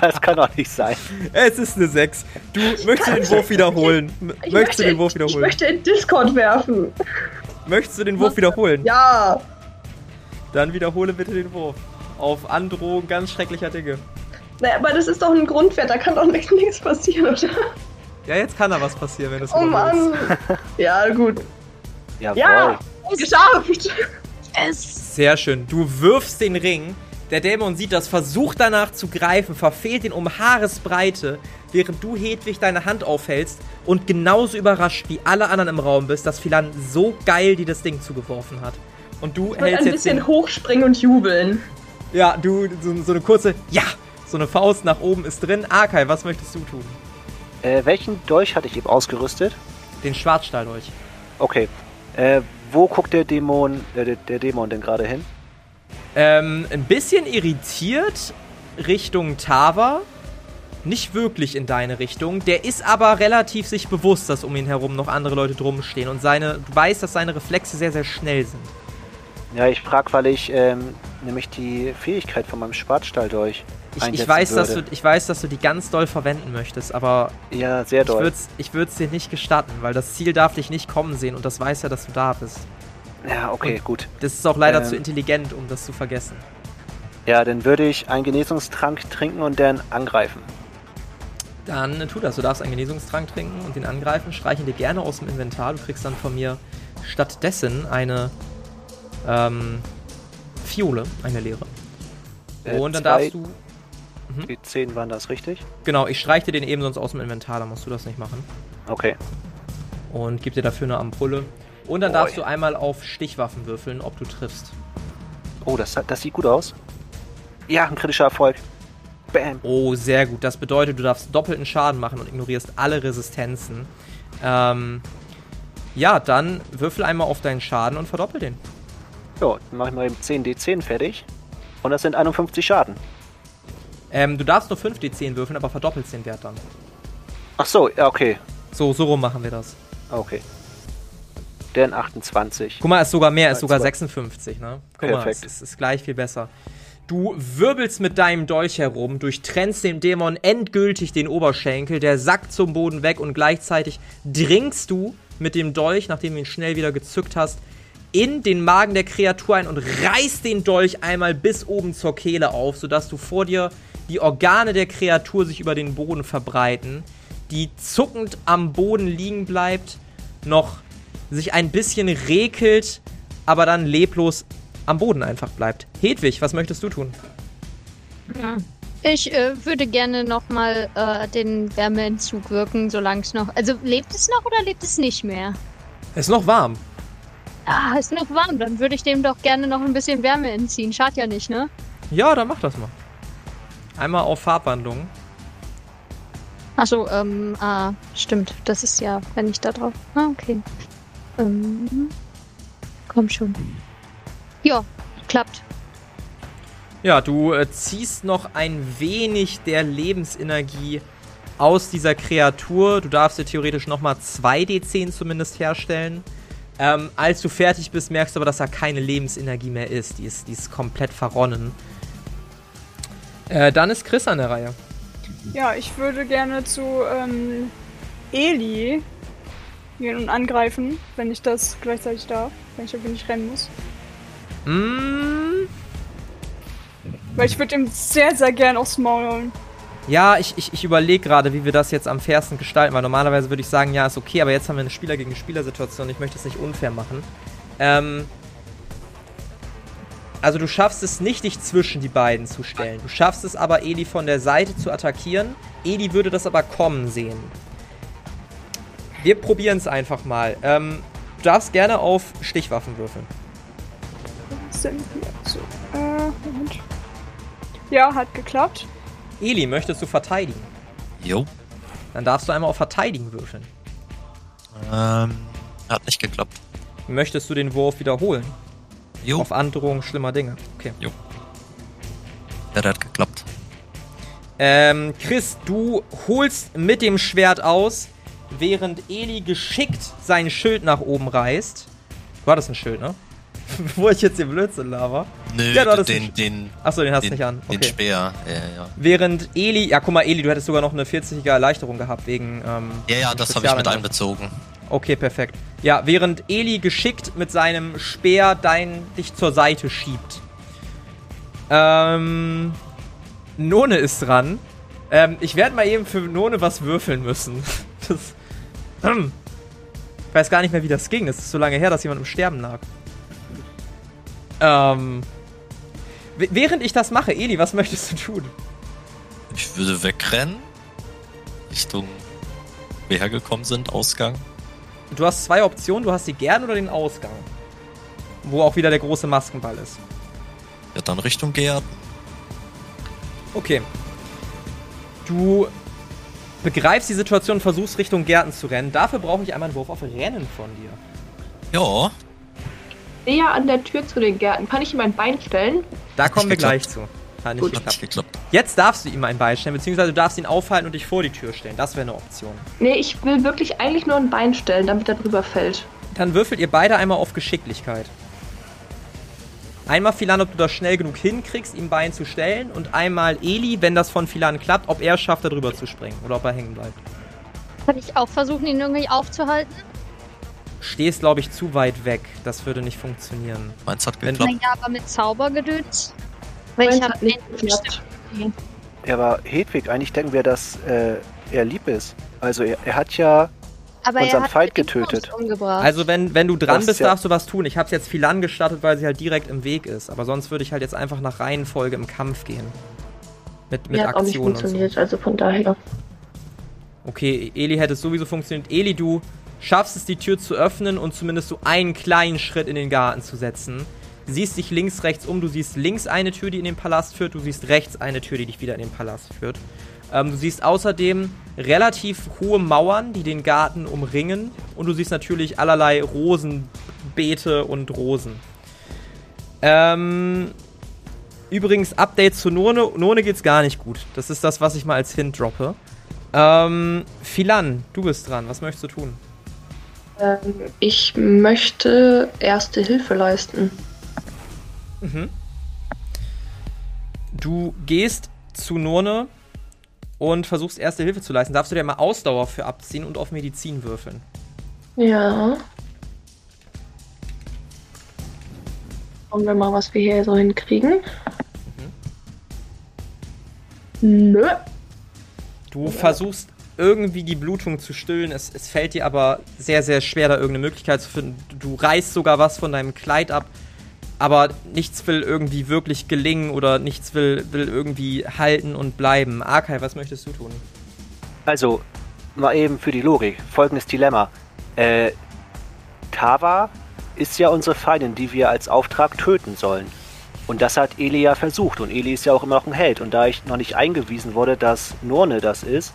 [SPEAKER 2] das kann doch nicht sein.
[SPEAKER 1] Es ist eine 6. Du möchtest du den Wurf wiederholen? M-
[SPEAKER 4] Ich
[SPEAKER 1] Möchtest du
[SPEAKER 4] möchte-
[SPEAKER 1] den Wurf
[SPEAKER 4] Ich
[SPEAKER 1] wiederholen?
[SPEAKER 4] möchte in Discord werfen.
[SPEAKER 1] Möchtest du den Wurf wiederholen?
[SPEAKER 4] Ja.
[SPEAKER 1] Dann wiederhole bitte den Wurf. Auf Androhung ganz schrecklicher Dinge.
[SPEAKER 4] Naja, aber das ist doch ein Grundwert, da kann doch nichts, passieren, oder?
[SPEAKER 1] Ja, jetzt kann da was passieren, wenn du es
[SPEAKER 4] Oh. Mann. Ja, gut.
[SPEAKER 2] Jawohl.
[SPEAKER 4] Ja, geschafft.
[SPEAKER 5] Es.
[SPEAKER 1] Sehr schön. Du wirfst den Ring. Der Dämon sieht das, versucht danach zu greifen, verfehlt ihn um Haaresbreite, während du Hedwig deine Hand aufhältst und genauso überrascht wie alle anderen im Raum bist, dass Philan so geil dir das Ding zugeworfen hat. Und du
[SPEAKER 4] Ich
[SPEAKER 1] hältst
[SPEAKER 4] ein
[SPEAKER 1] jetzt
[SPEAKER 4] bisschen
[SPEAKER 1] den,
[SPEAKER 4] hochspringen und jubeln.
[SPEAKER 1] Ja, du, so, so eine kurze, ja, so eine Faust nach oben ist drin. Arkai, was möchtest du tun?
[SPEAKER 2] Äh, welchen Dolch hatte ich eben ausgerüstet?
[SPEAKER 1] Den Schwarzstahldolch.
[SPEAKER 2] Okay. Äh, wo guckt der Dämon, äh, der, der Dämon denn gerade hin?
[SPEAKER 1] Ähm, ein bisschen irritiert Richtung Tava. Nicht wirklich in deine Richtung. Der ist aber relativ sich bewusst, dass um ihn herum noch andere Leute drum stehen. Und seine, du weißt, dass seine Reflexe sehr, sehr schnell sind.
[SPEAKER 2] Ja, ich frag, weil ich ähm, nämlich die Fähigkeit von meinem Schwarzstahldolch
[SPEAKER 1] Ich,
[SPEAKER 2] einsetzen
[SPEAKER 1] ich, weiß, dass du,
[SPEAKER 2] würde.
[SPEAKER 1] ich weiß, dass du die ganz doll verwenden möchtest, aber
[SPEAKER 2] Ja, sehr
[SPEAKER 1] ich
[SPEAKER 2] doll.
[SPEAKER 1] würde es ich dir nicht gestatten, weil das Ziel darf dich nicht kommen sehen und das weiß ja, dass du da bist.
[SPEAKER 2] Ja, okay, gut.
[SPEAKER 1] Das ist auch leider
[SPEAKER 2] Ähm.
[SPEAKER 1] zu intelligent, um das zu vergessen.
[SPEAKER 2] Ja, dann würde ich einen Genesungstrank trinken und dann angreifen.
[SPEAKER 1] Dann tu das. Du darfst einen Genesungstrank trinken und den angreifen. Streichen dir gerne aus dem Inventar. Du kriegst dann von mir stattdessen eine ähm, Fiole, eine leere.
[SPEAKER 2] Äh,
[SPEAKER 1] und dann
[SPEAKER 2] zwei-
[SPEAKER 1] darfst du.
[SPEAKER 2] Die 10 waren das richtig?
[SPEAKER 1] Genau, ich streiche dir den eben sonst aus dem Inventar, dann musst du das nicht machen.
[SPEAKER 2] Okay.
[SPEAKER 1] Und gib dir dafür eine Ampulle. Und dann
[SPEAKER 2] Oi.
[SPEAKER 1] darfst du einmal auf Stichwaffen würfeln, ob du triffst.
[SPEAKER 2] Oh, das, das sieht gut aus. Ja, ein kritischer Erfolg. Bam.
[SPEAKER 1] Oh, sehr gut. Das bedeutet, du darfst doppelten Schaden machen und ignorierst alle Resistenzen. Ähm, ja, dann würfel einmal auf deinen Schaden und verdoppel den.
[SPEAKER 2] So, dann mache ich mal eben 10 D10 fertig. Und das sind 51 Schaden.
[SPEAKER 1] Ähm, du darfst nur 5 D10 würfeln, aber verdoppelst den Wert dann.
[SPEAKER 2] Ach so, ja, okay.
[SPEAKER 1] So, so rum machen wir das.
[SPEAKER 2] Okay. Dann 28.
[SPEAKER 1] Guck mal, ist sogar mehr, ist
[SPEAKER 2] Ja,
[SPEAKER 1] sogar
[SPEAKER 2] zwei.
[SPEAKER 1] 56, ne? Guck mal,
[SPEAKER 2] Perfekt.
[SPEAKER 1] es ist, ist gleich viel besser. Du wirbelst mit deinem Dolch herum, durchtrennst dem Dämon endgültig den Oberschenkel, der sackt zum Boden weg und gleichzeitig dringst du mit dem Dolch, nachdem du ihn schnell wieder gezückt hast, in den Magen der Kreatur ein und reißt den Dolch einmal bis oben zur Kehle auf, sodass du vor dir die Organe der Kreatur sich über den Boden verbreiten, die zuckend am Boden liegen bleibt, noch sich ein bisschen rekelt, aber dann leblos am Boden einfach bleibt. Hedwig, was möchtest du tun?
[SPEAKER 5] Ich äh, würde gerne nochmal äh, den Wärmeentzug wirken, solange es noch. Also lebt es noch oder lebt es nicht mehr?
[SPEAKER 1] Es ist noch warm.
[SPEAKER 5] Ah, ist noch warm. Dann würde ich dem doch gerne noch ein bisschen Wärme entziehen. Schadet ja nicht, ne?
[SPEAKER 1] Ja, dann mach das mal. Einmal auf Farbwandlung.
[SPEAKER 5] Achso, ähm, ah, stimmt. Das ist ja, wenn ich da drauf. Ah, okay. Ähm, komm schon. Ja, klappt.
[SPEAKER 1] Ja, du äh, ziehst noch ein wenig der Lebensenergie aus dieser Kreatur. Du darfst dir theoretisch nochmal 2d10 zumindest herstellen. Ähm, als du fertig bist, merkst du aber, dass da keine Lebensenergie mehr ist. Die ist, die ist komplett verronnen. Äh, dann ist Chris an der Reihe.
[SPEAKER 3] Ja, ich würde gerne zu ähm, Eli gehen und angreifen, wenn ich das gleichzeitig darf, wenn ich irgendwie nicht rennen muss.
[SPEAKER 1] Mm,
[SPEAKER 3] Weil ich würde ihm sehr, sehr gern aufs Maul holen.
[SPEAKER 1] Ja, ich, ich, ich überlege gerade, wie wir das jetzt am fairsten gestalten, weil normalerweise würde ich sagen, ja, ist okay, aber jetzt haben wir eine Spieler gegen Spieler-Situation. Ich möchte es nicht unfair machen. Ähm, also du schaffst es nicht, dich zwischen die beiden zu stellen. Du schaffst es aber, Eli von der Seite zu attackieren. Eli würde das aber kommen sehen. Wir probieren es einfach mal. Ähm, du darfst gerne auf Stichwaffen würfeln.
[SPEAKER 3] Sind wir? So, äh, Moment. Ja, hat geklappt.
[SPEAKER 1] Eli, möchtest du verteidigen?
[SPEAKER 6] Jo.
[SPEAKER 1] Dann darfst du einmal auf Verteidigen würfeln.
[SPEAKER 6] Ähm, hat nicht geklappt.
[SPEAKER 1] Möchtest du den Wurf wiederholen?
[SPEAKER 6] Jo.
[SPEAKER 1] Auf Androhung schlimmer Dinge. Okay.
[SPEAKER 6] Ja, der hat geklappt.
[SPEAKER 1] Ähm, Chris, du holst mit dem Schwert aus, während Eli geschickt sein Schild nach oben reißt. Du hattest ein Schild, ne? Wo ich jetzt den Blödsinn laber.
[SPEAKER 6] Nö,
[SPEAKER 1] Ja, du
[SPEAKER 6] den,
[SPEAKER 1] nicht-
[SPEAKER 6] den,
[SPEAKER 1] Achso, den hast du
[SPEAKER 6] den,
[SPEAKER 1] nicht an.
[SPEAKER 6] den
[SPEAKER 1] Okay.
[SPEAKER 6] Speer. Ja, ja.
[SPEAKER 1] Während Eli, ja guck mal, Eli, du hättest sogar noch eine 40er Erleichterung gehabt wegen. Ähm,
[SPEAKER 6] Ja, ja, das habe ich mit einbezogen.
[SPEAKER 1] Okay, perfekt. Ja, während Eli geschickt mit seinem Speer dein, dich zur Seite schiebt. Ähm. None ist dran. Ähm, ich werde mal eben für None was würfeln müssen. Das. Hm. Ich weiß gar nicht mehr, wie das ging. Das ist so lange her, dass jemand im Sterben lag. Ähm. Während ich das mache, Eli, was möchtest du tun?
[SPEAKER 6] Ich würde wegrennen. Richtung, wir hergekommen sind, Ausgang.
[SPEAKER 1] Du hast zwei Optionen. Du hast die Gern oder den Ausgang. Wo auch wieder der große Maskenball ist.
[SPEAKER 6] Ja, dann Richtung Gärten.
[SPEAKER 1] Okay. Du begreifst die Situation und versuchst Richtung Gärten zu rennen. Dafür brauche ich einmal einen Wurf auf Rennen von dir.
[SPEAKER 6] Ja,
[SPEAKER 4] Näher an der Tür zu den Gärten. Kann ich ihm ein Bein stellen?
[SPEAKER 1] Da kommen wir gleich zu. Hat nicht
[SPEAKER 4] Gut.
[SPEAKER 6] nicht
[SPEAKER 1] geklappt. Jetzt darfst du ihm ein Bein stellen, beziehungsweise du darfst ihn aufhalten und dich vor die Tür stellen. Das wäre eine Option.
[SPEAKER 4] Nee, ich will wirklich eigentlich nur ein Bein stellen, damit er drüber fällt.
[SPEAKER 1] Dann würfelt ihr beide einmal auf Geschicklichkeit. Einmal Philan, ob du das schnell genug hinkriegst, ihm ein Bein zu stellen. Und einmal Eli, wenn das von Philan klappt, ob er es schafft, da drüber zu springen. Oder ob er hängen bleibt.
[SPEAKER 5] Kann ich auch versuchen, ihn irgendwie aufzuhalten?
[SPEAKER 1] Stehst, glaube ich, zu weit weg. Das würde nicht funktionieren.
[SPEAKER 6] Meins hat
[SPEAKER 1] Wenn-
[SPEAKER 6] geklappt.
[SPEAKER 5] Naja, aber mit Zaubergedöns. Weil
[SPEAKER 4] Meins
[SPEAKER 5] ich habe
[SPEAKER 4] nicht geklappt.
[SPEAKER 2] Ja, aber Hedwig, eigentlich denken wir, dass äh, er lieb ist. Also er, er hat ja.
[SPEAKER 5] aber
[SPEAKER 2] unseren
[SPEAKER 5] er
[SPEAKER 2] Feind getötet.
[SPEAKER 1] Also wenn, wenn du dran
[SPEAKER 2] Das
[SPEAKER 1] bist,
[SPEAKER 2] ja-
[SPEAKER 1] darfst du was tun. Ich habe es jetzt Philan gestattet, weil sie halt direkt im Weg ist. Aber sonst würde ich halt jetzt einfach nach Reihenfolge im Kampf gehen. Mit, mit
[SPEAKER 4] Mir hat auch nicht
[SPEAKER 1] Aktionen und so.
[SPEAKER 4] funktioniert, also von daher.
[SPEAKER 1] Okay, Eli hätte es sowieso funktioniert. Eli, du schaffst es, die Tür zu öffnen und zumindest so einen kleinen Schritt in den Garten zu setzen. Siehst dich links, rechts um. Du siehst links eine Tür, die in den Palast führt. Du siehst rechts eine Tür, die dich wieder in den Palast führt. Ähm, du siehst außerdem relativ hohe Mauern, die den Garten umringen. Und du siehst natürlich allerlei Rosenbeete und Rosen. Ähm, übrigens, Update zu None. None geht's gar nicht gut. Das ist das, was ich mal als Hint droppe. Ähm, Philan, du bist dran. Was möchtest du tun?
[SPEAKER 4] Ähm, ich möchte erste Hilfe leisten.
[SPEAKER 1] Mhm. Du gehst zu Nurne und versuchst erste Hilfe zu leisten. Darfst du dir mal Ausdauer für abziehen und auf Medizin würfeln?
[SPEAKER 4] Ja. Schauen wir mal, was wir hier so hinkriegen. Nö.
[SPEAKER 1] Du versuchst irgendwie die Blutung zu stillen. Es, es fällt dir aber sehr, sehr schwer, da irgendeine Möglichkeit zu finden. Du reißt sogar was von deinem Kleid ab, aber nichts will irgendwie wirklich gelingen oder nichts will, will irgendwie halten und bleiben. Arkai, was möchtest du tun?
[SPEAKER 2] Also, mal eben für die Logik. Folgendes Dilemma. Äh, Tava ist ja unsere Feindin, die wir als Auftrag töten sollen. Und das hat Eli ja versucht. Und Eli ist ja auch immer noch ein Held. Und da ich noch nicht eingewiesen wurde, dass Norne das ist,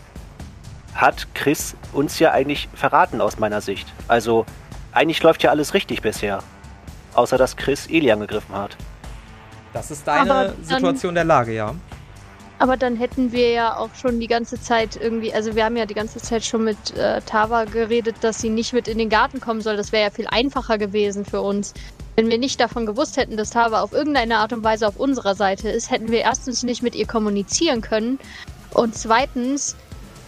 [SPEAKER 2] hat Chris uns ja eigentlich verraten aus meiner Sicht. Also, eigentlich läuft ja alles richtig bisher. Außer dass Chris Eli angegriffen hat.
[SPEAKER 1] Das ist deine
[SPEAKER 5] dann-
[SPEAKER 1] Situation der Lage, ja.
[SPEAKER 5] Aber dann hätten wir ja auch schon die ganze Zeit irgendwie, also wir haben ja die ganze Zeit schon mit äh, Tava geredet, dass sie nicht mit in den Garten kommen soll. Das wäre ja viel einfacher gewesen für uns. Wenn wir nicht davon gewusst hätten, dass Tava auf irgendeine Art und Weise auf unserer Seite ist, hätten wir erstens nicht mit ihr kommunizieren können und zweitens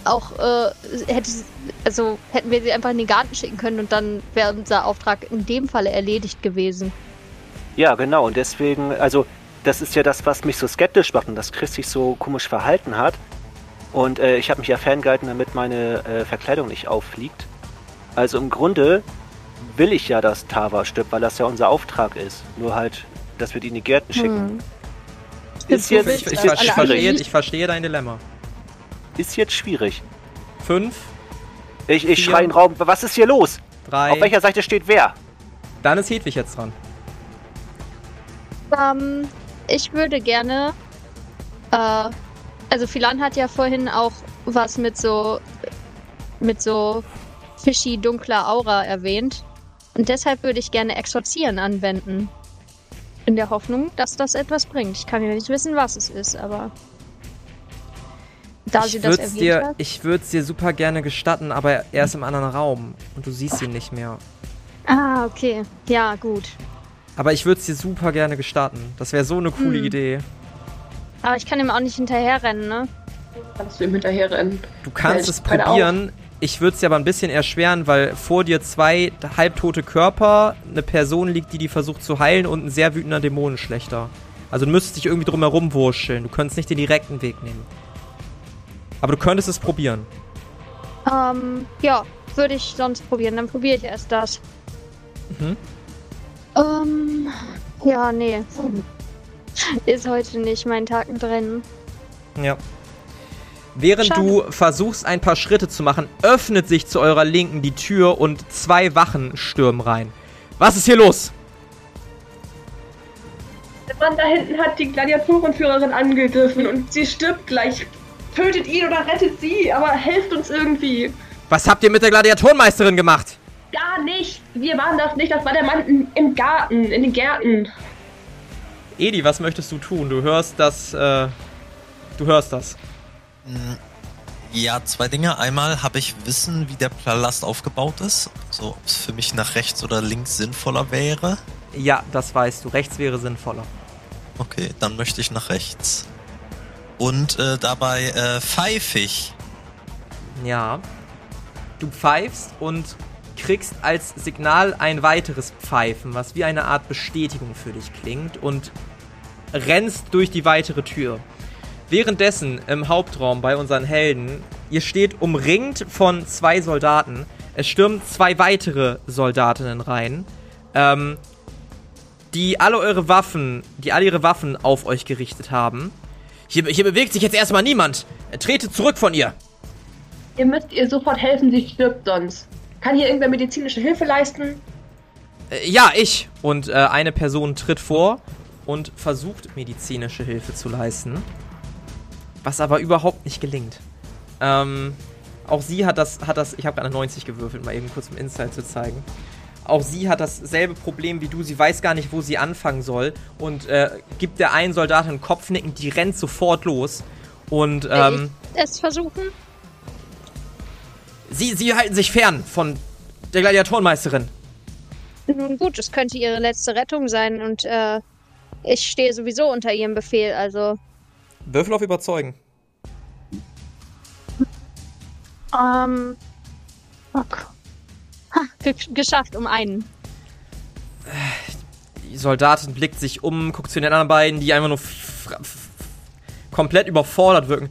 [SPEAKER 5] auch äh, hätte, also hätten wir sie einfach in den Garten schicken können und dann wäre unser Auftrag in dem Falle erledigt gewesen.
[SPEAKER 2] Ja, genau. Und deswegen, also, das ist ja das, was mich so skeptisch macht und dass Chris sich so komisch verhalten hat. Und äh, ich habe mich ja ferngehalten, damit meine äh, Verkleidung nicht auffliegt. Also im Grunde will ich ja, dass Tava stirbt, weil das ja unser Auftrag ist. Nur halt, dass wir die in die Gärten schicken.
[SPEAKER 5] Hm.
[SPEAKER 2] Ist jetzt,
[SPEAKER 1] Ich, ich, ich, verstehe, ich verstehe dein Dilemma.
[SPEAKER 2] Ist jetzt schwierig.
[SPEAKER 1] Fünf,
[SPEAKER 2] Ich, ich
[SPEAKER 1] Vier.
[SPEAKER 2] schreie in den Raum, was ist hier los?
[SPEAKER 1] drei.
[SPEAKER 2] Auf welcher Seite steht wer?
[SPEAKER 1] Dann ist Hedwig jetzt dran.
[SPEAKER 5] Ähm, ich würde gerne. Äh, also Philan hat ja vorhin auch was mit so mit so fishy dunkler Aura erwähnt. Und deshalb würde ich gerne Exorzieren anwenden. In der Hoffnung, dass das etwas bringt. Ich kann ja nicht wissen, was es ist, aber. Da sie
[SPEAKER 1] ich
[SPEAKER 5] das
[SPEAKER 1] würde es
[SPEAKER 5] erwähnt
[SPEAKER 1] dir,
[SPEAKER 5] hat.
[SPEAKER 1] ich würde es dir super gerne gestatten, aber er ist im anderen Raum und du siehst ihn nicht mehr.
[SPEAKER 5] Ah, okay. Ja, gut.
[SPEAKER 1] Aber ich würde es dir super gerne gestatten. Das wäre so eine coole
[SPEAKER 5] Hm.
[SPEAKER 1] Idee.
[SPEAKER 5] Aber ich kann ihm auch nicht hinterherrennen, ne?
[SPEAKER 4] Kannst du ihm hinterherrennen?
[SPEAKER 1] Du kannst
[SPEAKER 4] Ja,
[SPEAKER 1] es probieren. Ich würde es dir aber ein bisschen erschweren, weil vor dir zwei halbtote Körper, eine Person liegt, die die versucht zu heilen und ein sehr wütender Dämonenschlechter. Also du müsstest dich irgendwie drum herum wurschteln. Du könntest nicht den direkten Weg nehmen. Aber du könntest es probieren.
[SPEAKER 5] Ähm, ja, würde ich sonst probieren. Dann probiere ich erst das.
[SPEAKER 1] Mhm.
[SPEAKER 5] Ähm, ja, nee. Ist heute nicht mein Tag mit Rennen.
[SPEAKER 1] Ja. Während
[SPEAKER 5] Schade.
[SPEAKER 1] du versuchst, ein paar Schritte zu machen, öffnet sich zu eurer Linken die Tür und zwei Wachen stürmen rein. Was ist hier los?
[SPEAKER 4] Der Mann da hinten hat die Gladiatorenführerin angegriffen und sie stirbt gleich. Tötet ihn oder rettet sie, aber helft uns irgendwie.
[SPEAKER 1] Was habt ihr mit der Gladiatorenmeisterin gemacht?
[SPEAKER 4] Gar nicht. Wir waren das nicht. Das war der Mann im- Garten, in den Gärten.
[SPEAKER 1] Edi, was möchtest du tun? Du hörst das, äh, du hörst das.
[SPEAKER 6] Mm, Ja, zwei Dinge. Einmal habe ich Wissen, wie der Palast aufgebaut ist. So, ob es für mich nach rechts oder links sinnvoller wäre.
[SPEAKER 1] Ja, das weißt du. Rechts wäre sinnvoller.
[SPEAKER 6] Okay, dann möchte ich nach rechts. Und äh, dabei äh, pfeife ich.
[SPEAKER 1] Ja. Du pfeifst und kriegst als Signal ein weiteres Pfeifen, was wie eine Art Bestätigung für dich klingt und rennst durch die weitere Tür. Währenddessen im Hauptraum bei unseren Helden, ihr steht umringt von zwei Soldaten. Es stürmen zwei weitere Soldatinnen rein, ähm, die alle eure Waffen, die alle ihre Waffen auf euch gerichtet haben. Hier, hier bewegt sich jetzt erstmal niemand. Tretet zurück von ihr.
[SPEAKER 4] Ihr müsst ihr sofort helfen, sie stirbt sonst. Kann hier irgendwer medizinische Hilfe leisten?
[SPEAKER 1] Äh, ja, ich. Und äh, eine Person tritt vor und versucht medizinische Hilfe zu leisten. Was aber überhaupt nicht gelingt. Ähm, auch sie hat das, hat das, ich habe gerade eine 90 gewürfelt, mal eben kurz im Insight zu zeigen. Auch sie hat dasselbe Problem wie du. Sie weiß gar nicht, wo sie anfangen soll. Und äh, gibt der einen Soldat einen Kopfnicken, die rennt sofort los. Und ähm,
[SPEAKER 5] Es versuchen?
[SPEAKER 1] sie, sie halten sich fern von der Gladiatorenmeisterin.
[SPEAKER 5] Nun gut, es könnte ihre letzte Rettung sein und äh, ich stehe sowieso unter ihrem Befehl, also.
[SPEAKER 1] Würfel auf Überzeugen.
[SPEAKER 5] Ähm. Okay. Ha, ge geschafft um einen.
[SPEAKER 1] Die Soldatin blickt sich um, guckt zu den anderen beiden, die einfach nur komplett überfordert wirken.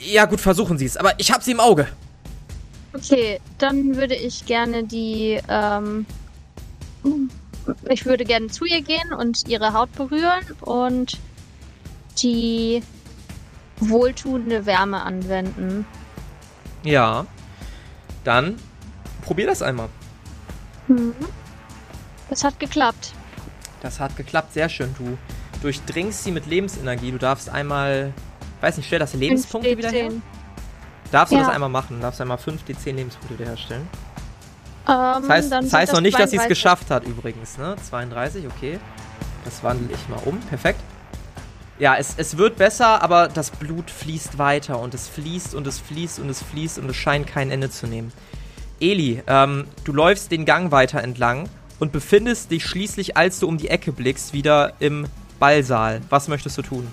[SPEAKER 1] Ja, gut, versuchen Sie es, aber ich hab sie im Auge.
[SPEAKER 5] Okay, dann würde ich gerne die, ähm, ich würde gerne zu ihr gehen und ihre Haut berühren und die wohltuende Wärme anwenden.
[SPEAKER 1] Ja. Dann probier das einmal.
[SPEAKER 5] Mhm. Das hat geklappt.
[SPEAKER 1] Das hat geklappt, sehr schön. Du durchdringst sie mit Lebensenergie. Du darfst einmal, weiß nicht, stell das Lebenspunkte wieder her.
[SPEAKER 5] 5d10.
[SPEAKER 1] Darfst du
[SPEAKER 5] Ja.
[SPEAKER 1] das einmal machen? Darfst einmal 5 D10 Lebenspunkte wiederherstellen.
[SPEAKER 5] Ähm,
[SPEAKER 1] Das heißt, das heißt noch nicht, dass sie es
[SPEAKER 5] 32.
[SPEAKER 1] geschafft hat übrigens, ne? 32, okay. Das wandle ich mal um. Perfekt. Ja, es, es wird besser, aber das Blut fließt weiter und es fließt und es fließt und es fließt und es scheint kein Ende zu nehmen. Eli, ähm, du läufst den Gang weiter entlang und befindest dich schließlich, als du um die Ecke blickst, wieder im Ballsaal. Was möchtest du tun?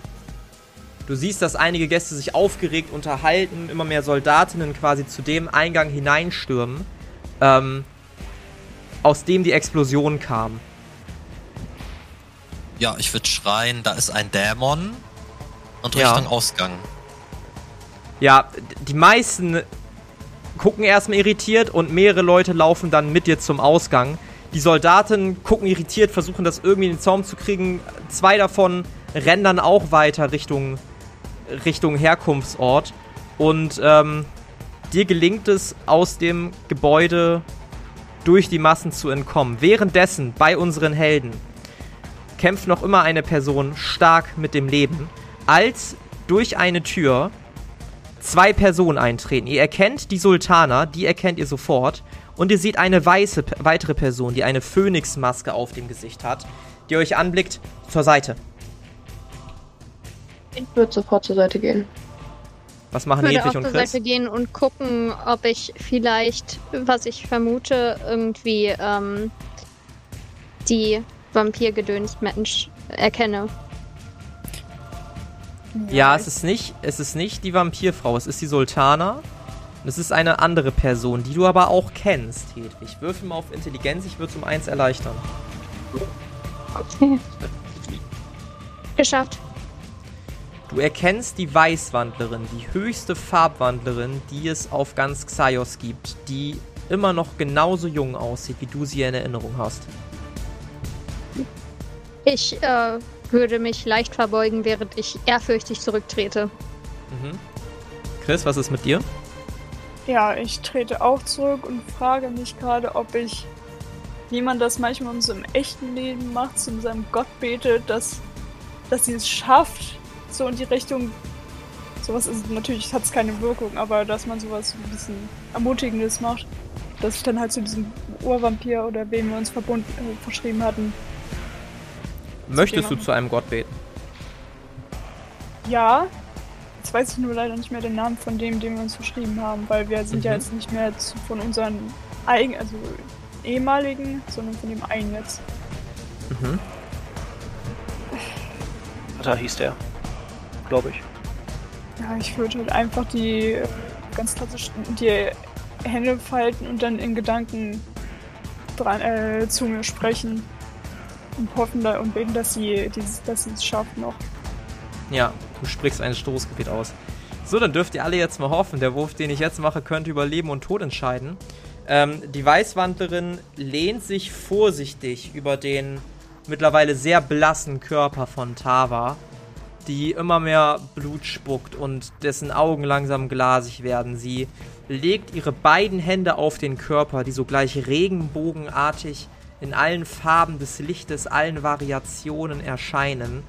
[SPEAKER 1] Du siehst, dass einige Gäste sich aufgeregt unterhalten, immer mehr Soldatinnen quasi zu dem Eingang hineinstürmen, ähm, aus dem die Explosion kam.
[SPEAKER 6] Ja, ich würde schreien, da ist ein Dämon. Und
[SPEAKER 1] Ja.
[SPEAKER 6] Richtung Ausgang.
[SPEAKER 1] Ja, die meisten gucken erstmal irritiert und mehrere Leute laufen dann mit dir zum Ausgang. Die Soldaten gucken irritiert, versuchen das irgendwie in den Zaum zu kriegen. Zwei davon rennen dann auch weiter Richtung, Richtung Herkunftsort. Und ähm, dir gelingt es, aus dem Gebäude durch die Massen zu entkommen. Währenddessen bei unseren Helden kämpft noch immer eine Person stark mit dem Leben, als durch eine Tür zwei Personen eintreten. Ihr erkennt die Sultana, die erkennt ihr sofort. Und ihr seht eine weiße, weitere Person, die eine Phönixmaske auf dem Gesicht hat, die euch anblickt zur Seite.
[SPEAKER 4] Ich würde sofort zur Seite gehen.
[SPEAKER 1] Was
[SPEAKER 5] Ich
[SPEAKER 1] machen
[SPEAKER 5] würde
[SPEAKER 1] Hedwig
[SPEAKER 5] auf
[SPEAKER 1] und
[SPEAKER 5] der
[SPEAKER 1] Chris?
[SPEAKER 5] Seite gehen und gucken, ob ich vielleicht, was ich vermute, irgendwie ähm, die Vampirgedöns Mensch erkenne.
[SPEAKER 1] Ja, es ist nicht, es ist nicht die Vampirfrau, es ist die Sultana. Es ist eine andere Person, die du aber auch kennst, Hedwig. Würfel mal auf Intelligenz, ich würde es um eins erleichtern.
[SPEAKER 5] Okay. Geschafft.
[SPEAKER 1] Du erkennst die Weißwandlerin, die höchste Farbwandlerin, die es auf ganz Xaios gibt, die immer noch genauso jung aussieht, wie du sie in Erinnerung hast.
[SPEAKER 5] Ich äh, würde mich leicht verbeugen, während ich ehrfürchtig zurücktrete.
[SPEAKER 1] Mhm. Chris, was ist mit dir?
[SPEAKER 3] Ja, ich trete auch zurück und frage mich gerade, ob ich, wie man das manchmal in so einem echten Leben macht, zu seinem Gott betet, dass, dass sie es schafft, so in die Richtung. Sowas ist natürlich hat es keine Wirkung, aber dass man sowas ein bisschen Ermutigendes macht, dass ich dann halt zu diesem Urvampir oder wem wir uns verbunden, äh, verschrieben hatten.
[SPEAKER 1] Möchtest du zu einem Gott beten?
[SPEAKER 3] Ja, jetzt weiß ich nur leider nicht mehr den Namen von dem, den wir uns verschrieben haben, weil wir sind ja
[SPEAKER 1] Mhm.
[SPEAKER 3] jetzt nicht mehr zu, von unseren eigen, also ehemaligen, sondern von dem einen jetzt.
[SPEAKER 1] Mhm.
[SPEAKER 2] Da hieß der. Glaube ich.
[SPEAKER 3] Ja, ich würde halt einfach die ganz klassisch die Hände falten und dann in Gedanken dran, äh, zu mir sprechen und hoffen und beten, dass sie dass sie es schafft noch.
[SPEAKER 1] Ja, du sprichst ein Stoßgebet aus. So, dann dürft ihr alle jetzt mal hoffen. Der Wurf, den ich jetzt mache, könnte über Leben und Tod entscheiden. Ähm, die Weißwandlerin lehnt sich vorsichtig über den mittlerweile sehr blassen Körper von Tava, die immer mehr Blut spuckt und dessen Augen langsam glasig werden. Sie legt ihre beiden Hände auf den Körper, die sogleich regenbogenartig in allen Farben des Lichtes, allen Variationen erscheinen.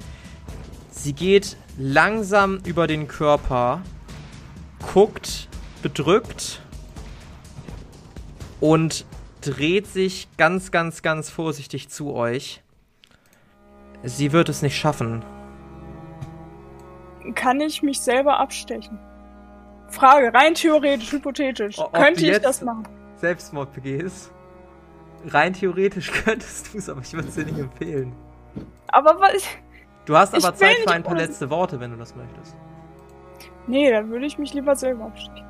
[SPEAKER 1] Sie geht langsam über den Körper, guckt bedrückt und dreht sich ganz, ganz, ganz vorsichtig zu euch. Sie wird es nicht schaffen.
[SPEAKER 3] Kann ich mich selber abstechen? Frage, rein theoretisch, hypothetisch.
[SPEAKER 1] Ob
[SPEAKER 3] Könnte ich das machen?
[SPEAKER 1] Selbstmord begehst. Rein theoretisch könntest du es, aber ich würde es dir nicht empfehlen.
[SPEAKER 3] Aber was?
[SPEAKER 1] Du hast aber Zeit für ein paar letzte Worte, wenn du das möchtest.
[SPEAKER 3] Nee, dann würde ich mich lieber selber abstechen.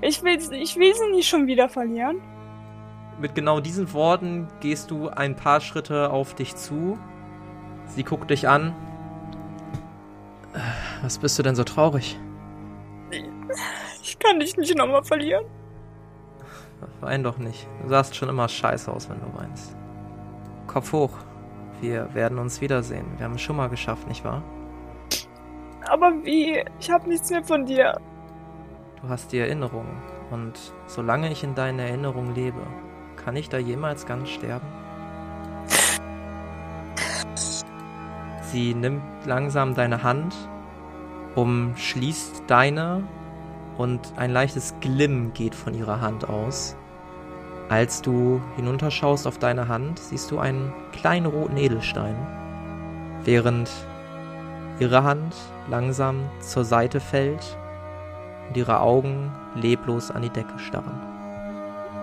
[SPEAKER 3] Ich will, ich will sie nicht schon wieder verlieren.
[SPEAKER 1] Mit genau diesen Worten gehst du ein paar Schritte auf dich zu. Sie guckt dich an. Äh, Was bist du denn so traurig?
[SPEAKER 3] Ich kann dich nicht nochmal verlieren.
[SPEAKER 1] Wein doch nicht. Du sahst schon immer scheiße aus, wenn du weinst. Kopf hoch. Wir werden uns wiedersehen. Wir haben es schon mal geschafft, nicht wahr?
[SPEAKER 3] Aber wie? Ich habe nichts mehr von dir.
[SPEAKER 1] Du hast die Erinnerung. Und solange ich in deinen Erinnerungen lebe, kann ich da jemals ganz sterben? Sie nimmt langsam deine Hand, umschließt deine und ein leichtes Glimm geht von ihrer Hand aus. Als du hinunterschaust auf deine Hand, siehst du einen kleinen roten Edelstein, während ihre Hand langsam zur Seite fällt und ihre Augen leblos an die Decke starren.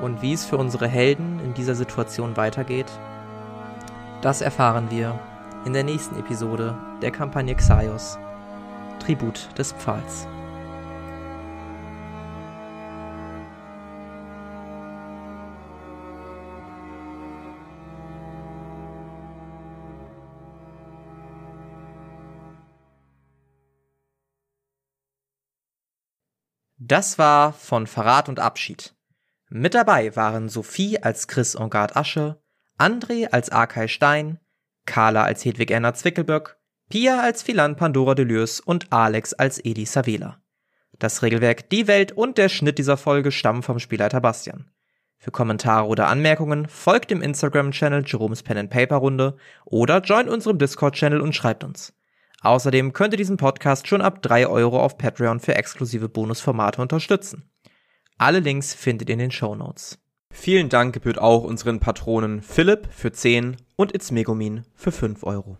[SPEAKER 1] Und wie es für unsere Helden in dieser Situation weitergeht, das erfahren wir in der nächsten Episode der Kampagne Xaios, Tribut des Pfahls. Das war von Verrat und Abschied. Mit dabei waren Sophie als Chris Engard Asche, André als Arkay Stein, Carla als Hedwig Erna Zwickelböck, Pia als Philan Pandora Deleuze und Alex als Edi Savela. Das Regelwerk, die Welt und der Schnitt dieser Folge stammen vom Spielleiter Bastian. Für Kommentare oder Anmerkungen folgt dem Instagram-Channel Jerome's Pen and Paper Runde oder joint unserem Discord-Channel und schreibt uns. Außerdem könnt ihr diesen Podcast schon ab 3 Euro auf Patreon für exklusive Bonusformate unterstützen. Alle Links findet ihr in den Show Notes. Vielen Dank gebührt auch unseren Patronen Philipp für 10 und It's Megumin für 5 Euro.